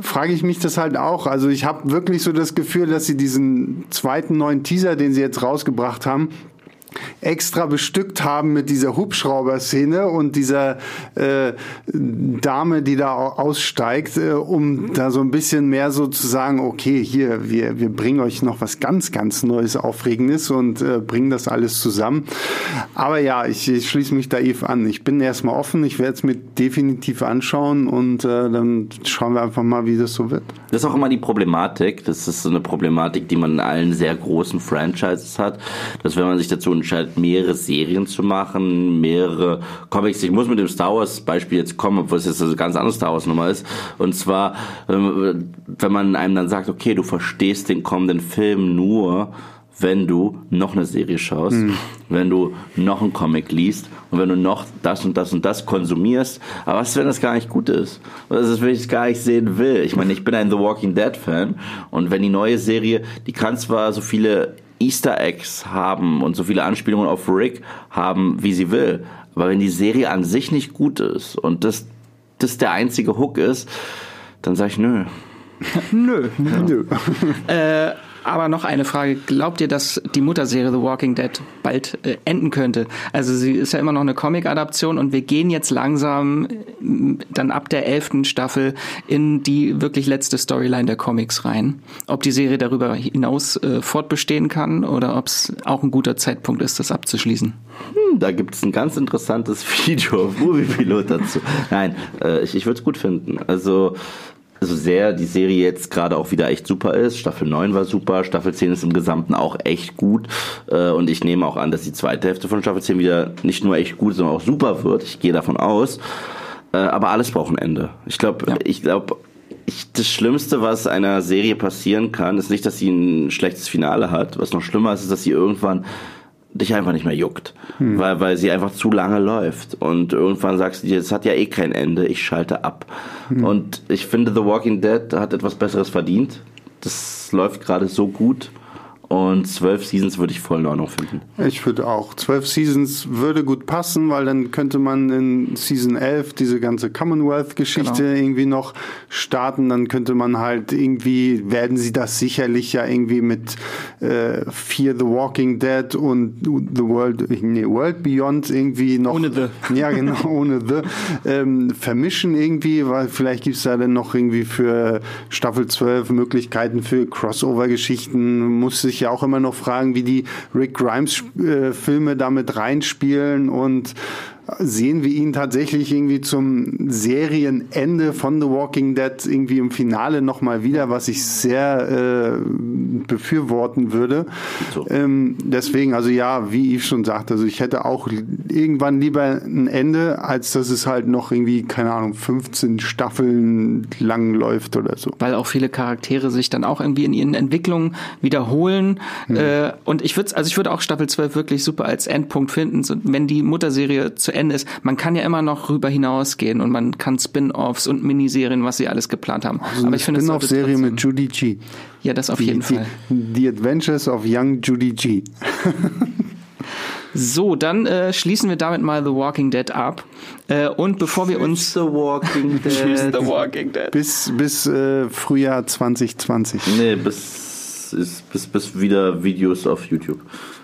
frage ich mich das halt auch. Also ich habe wirklich so das Gefühl, dass sie diesen zweiten neuen Teaser, den sie jetzt rausgebracht haben, extra bestückt haben mit dieser Hubschrauber-Szene und dieser äh, Dame, die da aussteigt, äh, um da so ein bisschen mehr so zu sagen, okay, hier, wir, wir bringen euch noch was ganz, ganz Neues, Aufregendes und äh, bringen das alles zusammen. Aber ja, ich, ich schließe mich da Eve an. Ich bin erstmal offen, ich werde es mir definitiv anschauen und äh, dann schauen wir einfach mal, wie das so wird. Das ist auch immer die Problematik. Das ist so eine Problematik, die man in allen sehr großen Franchises hat, dass wenn man sich dazu entscheidet, mehrere Serien zu machen, mehrere Comics. Ich muss mit dem Star Wars Beispiel jetzt kommen, obwohl es jetzt eine ganz andere Star Wars Nummer ist. Und zwar, ähm, wenn man einem dann sagt, okay, du verstehst den kommenden Film nur, wenn du noch eine Serie schaust, mhm. wenn du noch einen Comic liest und wenn du noch das und das und das konsumierst. Aber was, wenn das gar nicht gut ist? Was ist, wenn ich es gar nicht sehen will? Ich meine, ich bin ein The Walking Dead Fan und wenn die neue Serie, die kann zwar so viele Easter Eggs haben und so viele Anspielungen auf Rick haben, wie sie will. Aber wenn die Serie an sich nicht gut ist und das, das der einzige Hook ist, dann sag ich nö. nö. nö. äh, aber noch eine Frage. Glaubt ihr, dass die Mutterserie The Walking Dead bald äh, enden könnte? Also sie ist ja immer noch eine Comic-Adaption und wir gehen jetzt langsam äh, dann ab der elften Staffel in die wirklich letzte Storyline der Comics rein. Ob die Serie darüber hinaus äh, fortbestehen kann oder ob es auch ein guter Zeitpunkt ist, das abzuschließen. Hm, da gibt es ein ganz interessantes Video auf Moviepilot dazu. Nein, äh, ich, ich würde es gut finden. Also so sehr die Serie jetzt gerade auch wieder echt super ist. Staffel 9 war super, Staffel 10 ist im Gesamten auch echt gut. Äh, und ich nehme auch an, dass die zweite Hälfte von Staffel 10 wieder nicht nur echt gut, sondern auch super wird. Ich gehe davon aus. Äh, aber alles braucht ein Ende. Ich glaube, ja. ich glaube, ich, das Schlimmste, was einer Serie passieren kann, ist nicht, dass sie ein schlechtes Finale hat. Was noch schlimmer ist, ist, dass sie irgendwann dich einfach nicht mehr juckt, hm. weil, weil sie einfach zu lange läuft. Und irgendwann sagst du dir, es hat ja eh kein Ende, ich schalte ab. Hm. Und ich finde, The Walking Dead hat etwas Besseres verdient. Das läuft gerade so gut. Und zwölf Seasons würde ich voll in Ordnung finden. Ich würde auch. Zwölf Seasons würde gut passen, weil dann könnte man in Season 11 diese ganze Commonwealth-Geschichte genau. irgendwie noch starten. Dann könnte man halt irgendwie, werden sie das sicherlich ja irgendwie mit äh, Fear the Walking Dead und The World, nee, World Beyond irgendwie noch. Ohne The. Ja, genau, ohne The. Ähm, vermischen irgendwie, weil vielleicht gibt es da dann noch irgendwie für Staffel 12 Möglichkeiten für Crossover-Geschichten. Muss sich ja auch immer noch fragen, wie die Rick Grimes äh, Filme damit reinspielen und sehen wir ihn tatsächlich irgendwie zum Serienende von The Walking Dead irgendwie im Finale nochmal wieder, was ich sehr äh, befürworten würde. So. Ähm, deswegen, also ja, wie ich schon sagte, also ich hätte auch irgendwann lieber ein Ende, als dass es halt noch irgendwie, keine Ahnung, 15 Staffeln lang läuft oder so. Weil auch viele Charaktere sich dann auch irgendwie in ihren Entwicklungen wiederholen. Mhm. Äh, und ich würde, also ich würde auch Staffel 12 wirklich super als Endpunkt finden, so, wenn die Mutterserie zu Ende Ende ist, man kann ja immer noch rüber hinausgehen und man kann Spin-offs und Miniserien, was sie alles geplant haben. Also Aber ich finde Spin-off-Serie mit Judy G. Ja, das auf die, jeden Fall. The Adventures of Young Judy G. So, dann äh, schließen wir damit mal The Walking Dead ab. Äh, und bevor wir uns. The Walking Dead. Tschüss, The Walking Dead. Bis, bis äh, Frühjahr 2020. Nee, bis, ist, bis, bis wieder Videos auf YouTube.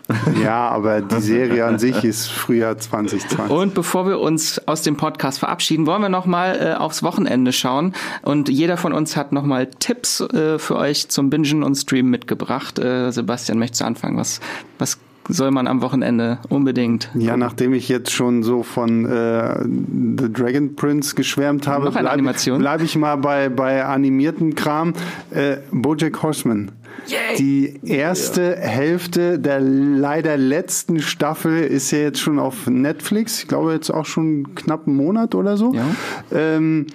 Ja, aber die Serie an sich ist Frühjahr 2020. Und bevor wir uns aus dem Podcast verabschieden, wollen wir noch mal äh, aufs Wochenende schauen. Und jeder von uns hat noch mal Tipps äh, für euch zum Bingen und Streamen mitgebracht. Äh, Sebastian, möchtest du anfangen? Was, was soll man am Wochenende unbedingt. Ja, nachdem ich jetzt schon so von äh, The Dragon Prince geschwärmt habe, bleibe bleib ich mal bei, bei animierten Kram. Äh, Bojack Horseman. Yay. Die erste ja. Hälfte der leider letzten Staffel ist ja jetzt schon auf Netflix. Ich glaube jetzt auch schon knapp einen Monat oder so. Ja. Ähm,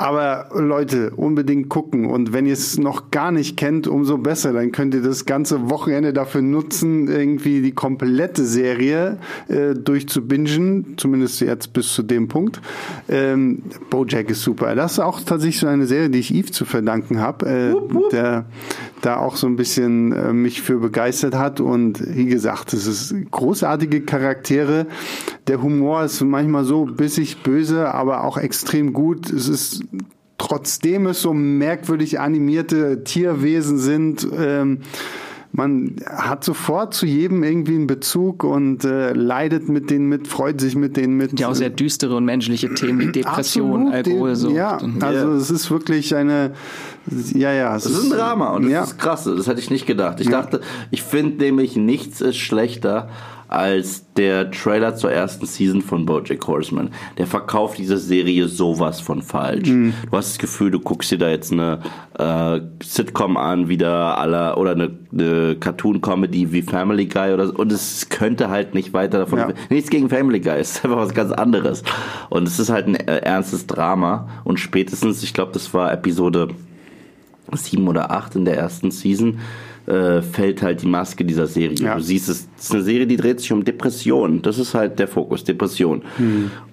aber Leute, unbedingt gucken. Und wenn ihr es noch gar nicht kennt, umso besser. Dann könnt ihr das ganze Wochenende dafür nutzen, irgendwie die komplette Serie äh, durchzubingen. Zumindest jetzt bis zu dem Punkt. Ähm, Bojack ist super. Das ist auch tatsächlich so eine Serie, die ich Eve zu verdanken habe. Äh, der da auch so ein bisschen äh, mich für begeistert hat. Und wie gesagt, es ist großartige Charaktere. Der Humor ist manchmal so bissig böse, aber auch extrem gut. Es ist trotzdem es so merkwürdig animierte Tierwesen sind, ähm, man hat sofort zu jedem irgendwie einen Bezug und äh, leidet mit denen mit, freut sich mit denen mit. Ja, auch sehr düstere und menschliche Themen wie Depression, Absolut, Alkoholsucht. Ja, also Ja. es ist wirklich eine, ja, ja. Es Das ist ein Drama und das ja. ist krass. Das hätte ich nicht gedacht. Ich dachte, ich finde nämlich nichts ist schlechter als der Trailer zur ersten Season von BoJack Horseman. Der verkauft diese Serie sowas von falsch. Mhm. Du hast das Gefühl, du guckst dir da jetzt eine äh, Sitcom an, wieder aller oder eine, eine Cartoon-Comedy wie Family Guy oder so. Und es könnte halt nicht weiter davon. Ja. Nichts gegen Family Guy, es ist einfach was ganz anderes. Und es ist halt ein äh, ernstes Drama. Und spätestens, ich glaube, das war Episode sieben oder acht in der ersten Season äh, fällt halt die Maske dieser Serie. Ja. Du siehst, es ist eine Serie, die dreht sich um Depression. Das ist halt der Fokus, Depression.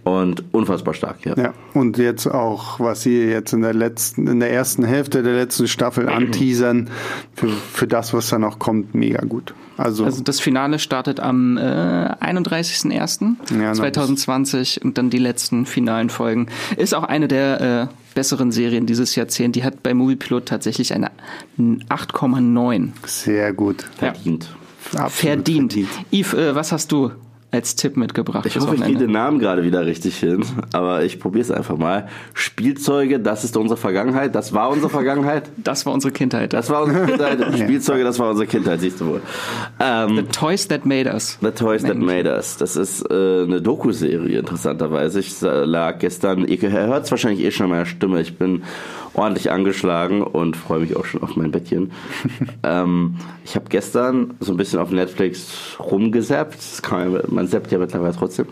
Und unfassbar stark, ja. Ja, und jetzt auch, was sie jetzt in der letzten, in der ersten Hälfte der letzten Staffel anteasern, für, für das, was da noch kommt, mega gut. Also, Also das Finale startet am äh, 31.01.2020 und dann die letzten finalen Folgen. Ist auch eine der äh, besseren Serien dieses Jahrzehnt. Die hat bei Moviepilot tatsächlich eine 8,9. sehr gut. Verdient. Absolut Verdient. Yves, äh, was hast du als Tipp mitgebracht? Ich hoffe, ich kriege den Namen gerade wieder richtig hin, aber ich probiere es einfach mal. Spielzeuge, das ist unsere Vergangenheit. Das war unsere Vergangenheit. Das war unsere Kindheit. Das war unsere Kindheit. Spielzeuge, das war unsere Kindheit, siehst du wohl. Ähm, The Toys That Made Us. The Toys That Made Us. Das ist äh, eine Doku-Serie, interessanterweise. Ich lag gestern, ihr hört es wahrscheinlich eh schon an meiner Stimme, ich bin ordentlich angeschlagen und freue mich auch schon auf mein Bettchen. ähm, ich habe gestern so ein bisschen auf Netflix rumgesappt. Man, man zappt ja mittlerweile trotzdem.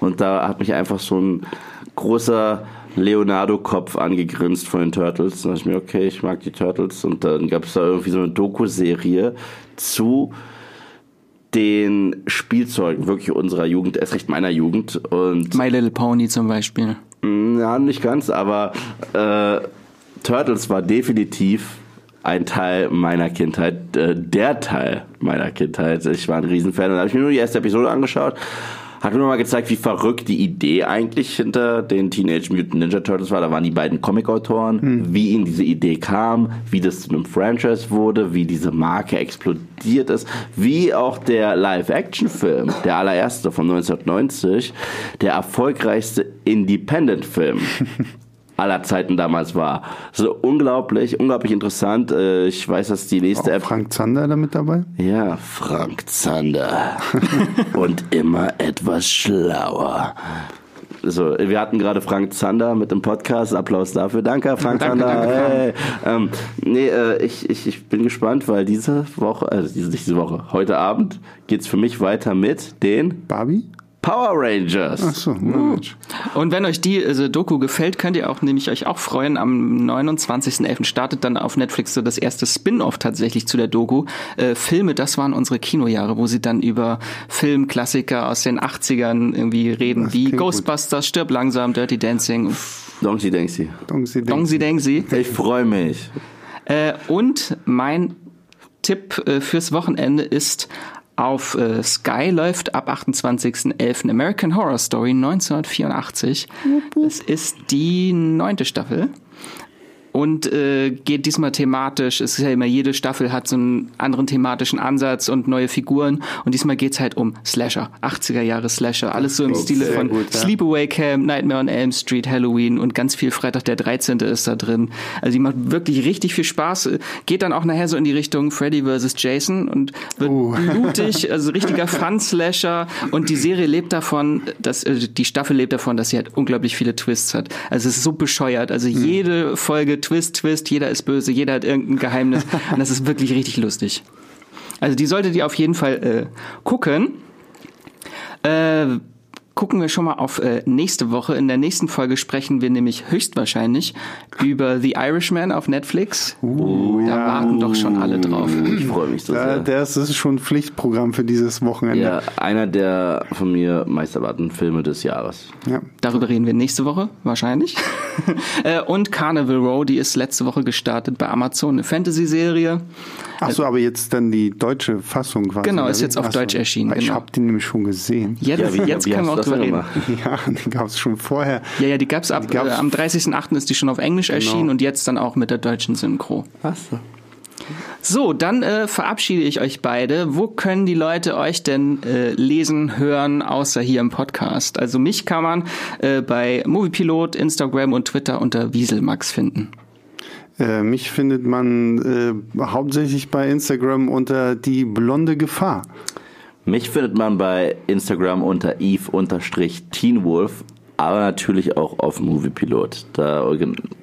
Und da hat mich einfach so ein großer Leonardo-Kopf angegrinst von den Turtles. Da dachte ich mir, okay, ich mag die Turtles. Und dann gab es da irgendwie so eine Doku-Serie zu den Spielzeugen wirklich unserer Jugend, erst recht meiner Jugend. Und My Little Pony zum Beispiel. mh, ja, nicht ganz, aber äh, Turtles war definitiv ein Teil meiner Kindheit, äh, der Teil meiner Kindheit. Ich war ein Riesenfan und da habe ich mir nur die erste Episode angeschaut. Hat mir mal gezeigt, wie verrückt die Idee eigentlich hinter den Teenage Mutant Ninja Turtles war. Da waren die beiden Comic-Autoren, wie ihnen diese Idee kam, wie das zu einem Franchise wurde, wie diese Marke explodiert ist, wie auch der Live-Action-Film, der allererste von 1990, der erfolgreichste Independent-Film aller Zeiten damals war. So unglaublich, unglaublich interessant. Äh, Ich weiß, dass die nächste Auch App Frank Zander da mit dabei? ja, Frank Zander. Und immer etwas schlauer. So, wir hatten gerade Frank Zander mit dem Podcast. Applaus dafür. Danke, Frank Danke, Zander. danke, hey. Ähm, nee, äh, ich, ich, ich bin gespannt, weil diese Woche, also diese, nicht diese Woche, heute Abend geht's für mich weiter mit den Barbie? Power Rangers. Ach so, Mensch. Und wenn euch die also Doku gefällt, könnt ihr auch nämlich euch auch freuen. Am 29.11. startet dann auf Netflix so das erste Spin-off tatsächlich zu der Doku. Äh, Filme, das waren unsere Kinojahre, wo sie dann über Filmklassiker aus den 80ern irgendwie reden, Das wie klingt gut. Ghostbusters, Stirb langsam, Dirty Dancing. Dongsi Dongsi Dengsi. Ich freue mich. Äh, und mein Tipp äh, fürs Wochenende ist auf äh, Sky läuft ab 28.11. American Horror Story 1984. Es ist die neunte Staffel. Und äh, geht diesmal thematisch. Es ist ja immer, jede Staffel hat so einen anderen thematischen Ansatz und neue Figuren. Und diesmal geht's halt um Slasher. 80er Jahre Slasher. Alles so im Stile sehr von gut, ja. Sleepaway Camp, Nightmare on Elm Street, Halloween und ganz viel Freitag der 13. ist da drin. Also die macht wirklich richtig viel Spaß. Geht dann auch nachher so in die Richtung Freddy vs. Jason und wird Oh. blutig, also richtiger Fun-Slasher. Und die Serie lebt davon, dass äh, die Staffel lebt davon, dass sie halt unglaublich viele Twists hat. Also es ist so bescheuert. Also Hm. jede Folge Twist, Twist, jeder ist böse, jeder hat irgendein Geheimnis. und das ist wirklich richtig lustig. Also die solltet ihr auf jeden Fall äh, gucken. Äh, gucken wir schon mal auf äh, nächste Woche. In der nächsten Folge sprechen wir nämlich höchstwahrscheinlich über The Irishman auf Netflix. da warten doch schon alle drauf. Ich freue mich so Ja, sehr. das ist schon ein Pflichtprogramm für dieses Wochenende. Ja, einer der von mir meist erwarteten Filme des Jahres. Ja. Darüber reden wir nächste Woche, wahrscheinlich. Äh, Und Carnival Row, die ist letzte Woche gestartet bei Amazon, eine Fantasy-Serie. Ach so, aber jetzt dann die deutsche Fassung quasi. Genau, ist jetzt auf Ach so. Deutsch erschienen, Ich genau. habe die nämlich schon gesehen. Jetzt, Ja, wie- jetzt wie können wir auch drüber reden. Ja, die gab es schon vorher. Ja, ja, die gab's ab Die gab's- äh, am 30.08. ist die schon auf Englisch erschienen und jetzt dann auch mit der deutschen Synchro. Was? So, dann äh, verabschiede ich euch beide. Wo können die Leute euch denn äh, lesen, hören, außer hier im Podcast? Also mich kann man äh, bei Moviepilot, Instagram und Twitter unter Wieselmax finden. Äh, mich findet man äh, hauptsächlich bei Instagram unter die blonde Gefahr. Mich findet man bei Instagram unter eve-teenwolf, aber natürlich auch auf Moviepilot. Da,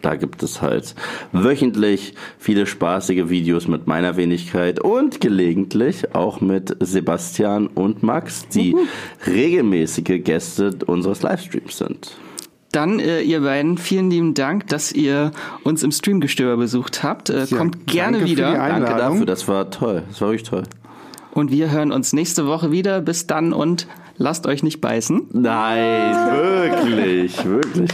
da gibt es halt wöchentlich viele spaßige Videos mit meiner Wenigkeit und gelegentlich auch mit Sebastian und Max, die regelmäßige Gäste unseres Livestreams sind. Dann, äh, ihr beiden, vielen lieben Dank, dass ihr uns im Streamgestöber besucht habt. Äh, Ja, kommt gerne danke für wieder. die Danke Einladung. dafür, das war toll. Das war wirklich toll. Und wir hören uns nächste Woche wieder. Bis dann und lasst euch nicht beißen. Nein, wirklich, wirklich.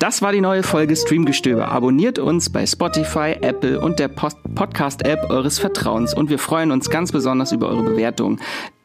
Das war die neue Folge Streamgestöber. Abonniert uns bei Spotify, Apple und der Post Podcast-App eures Vertrauens und wir freuen uns ganz besonders über eure Bewertungen.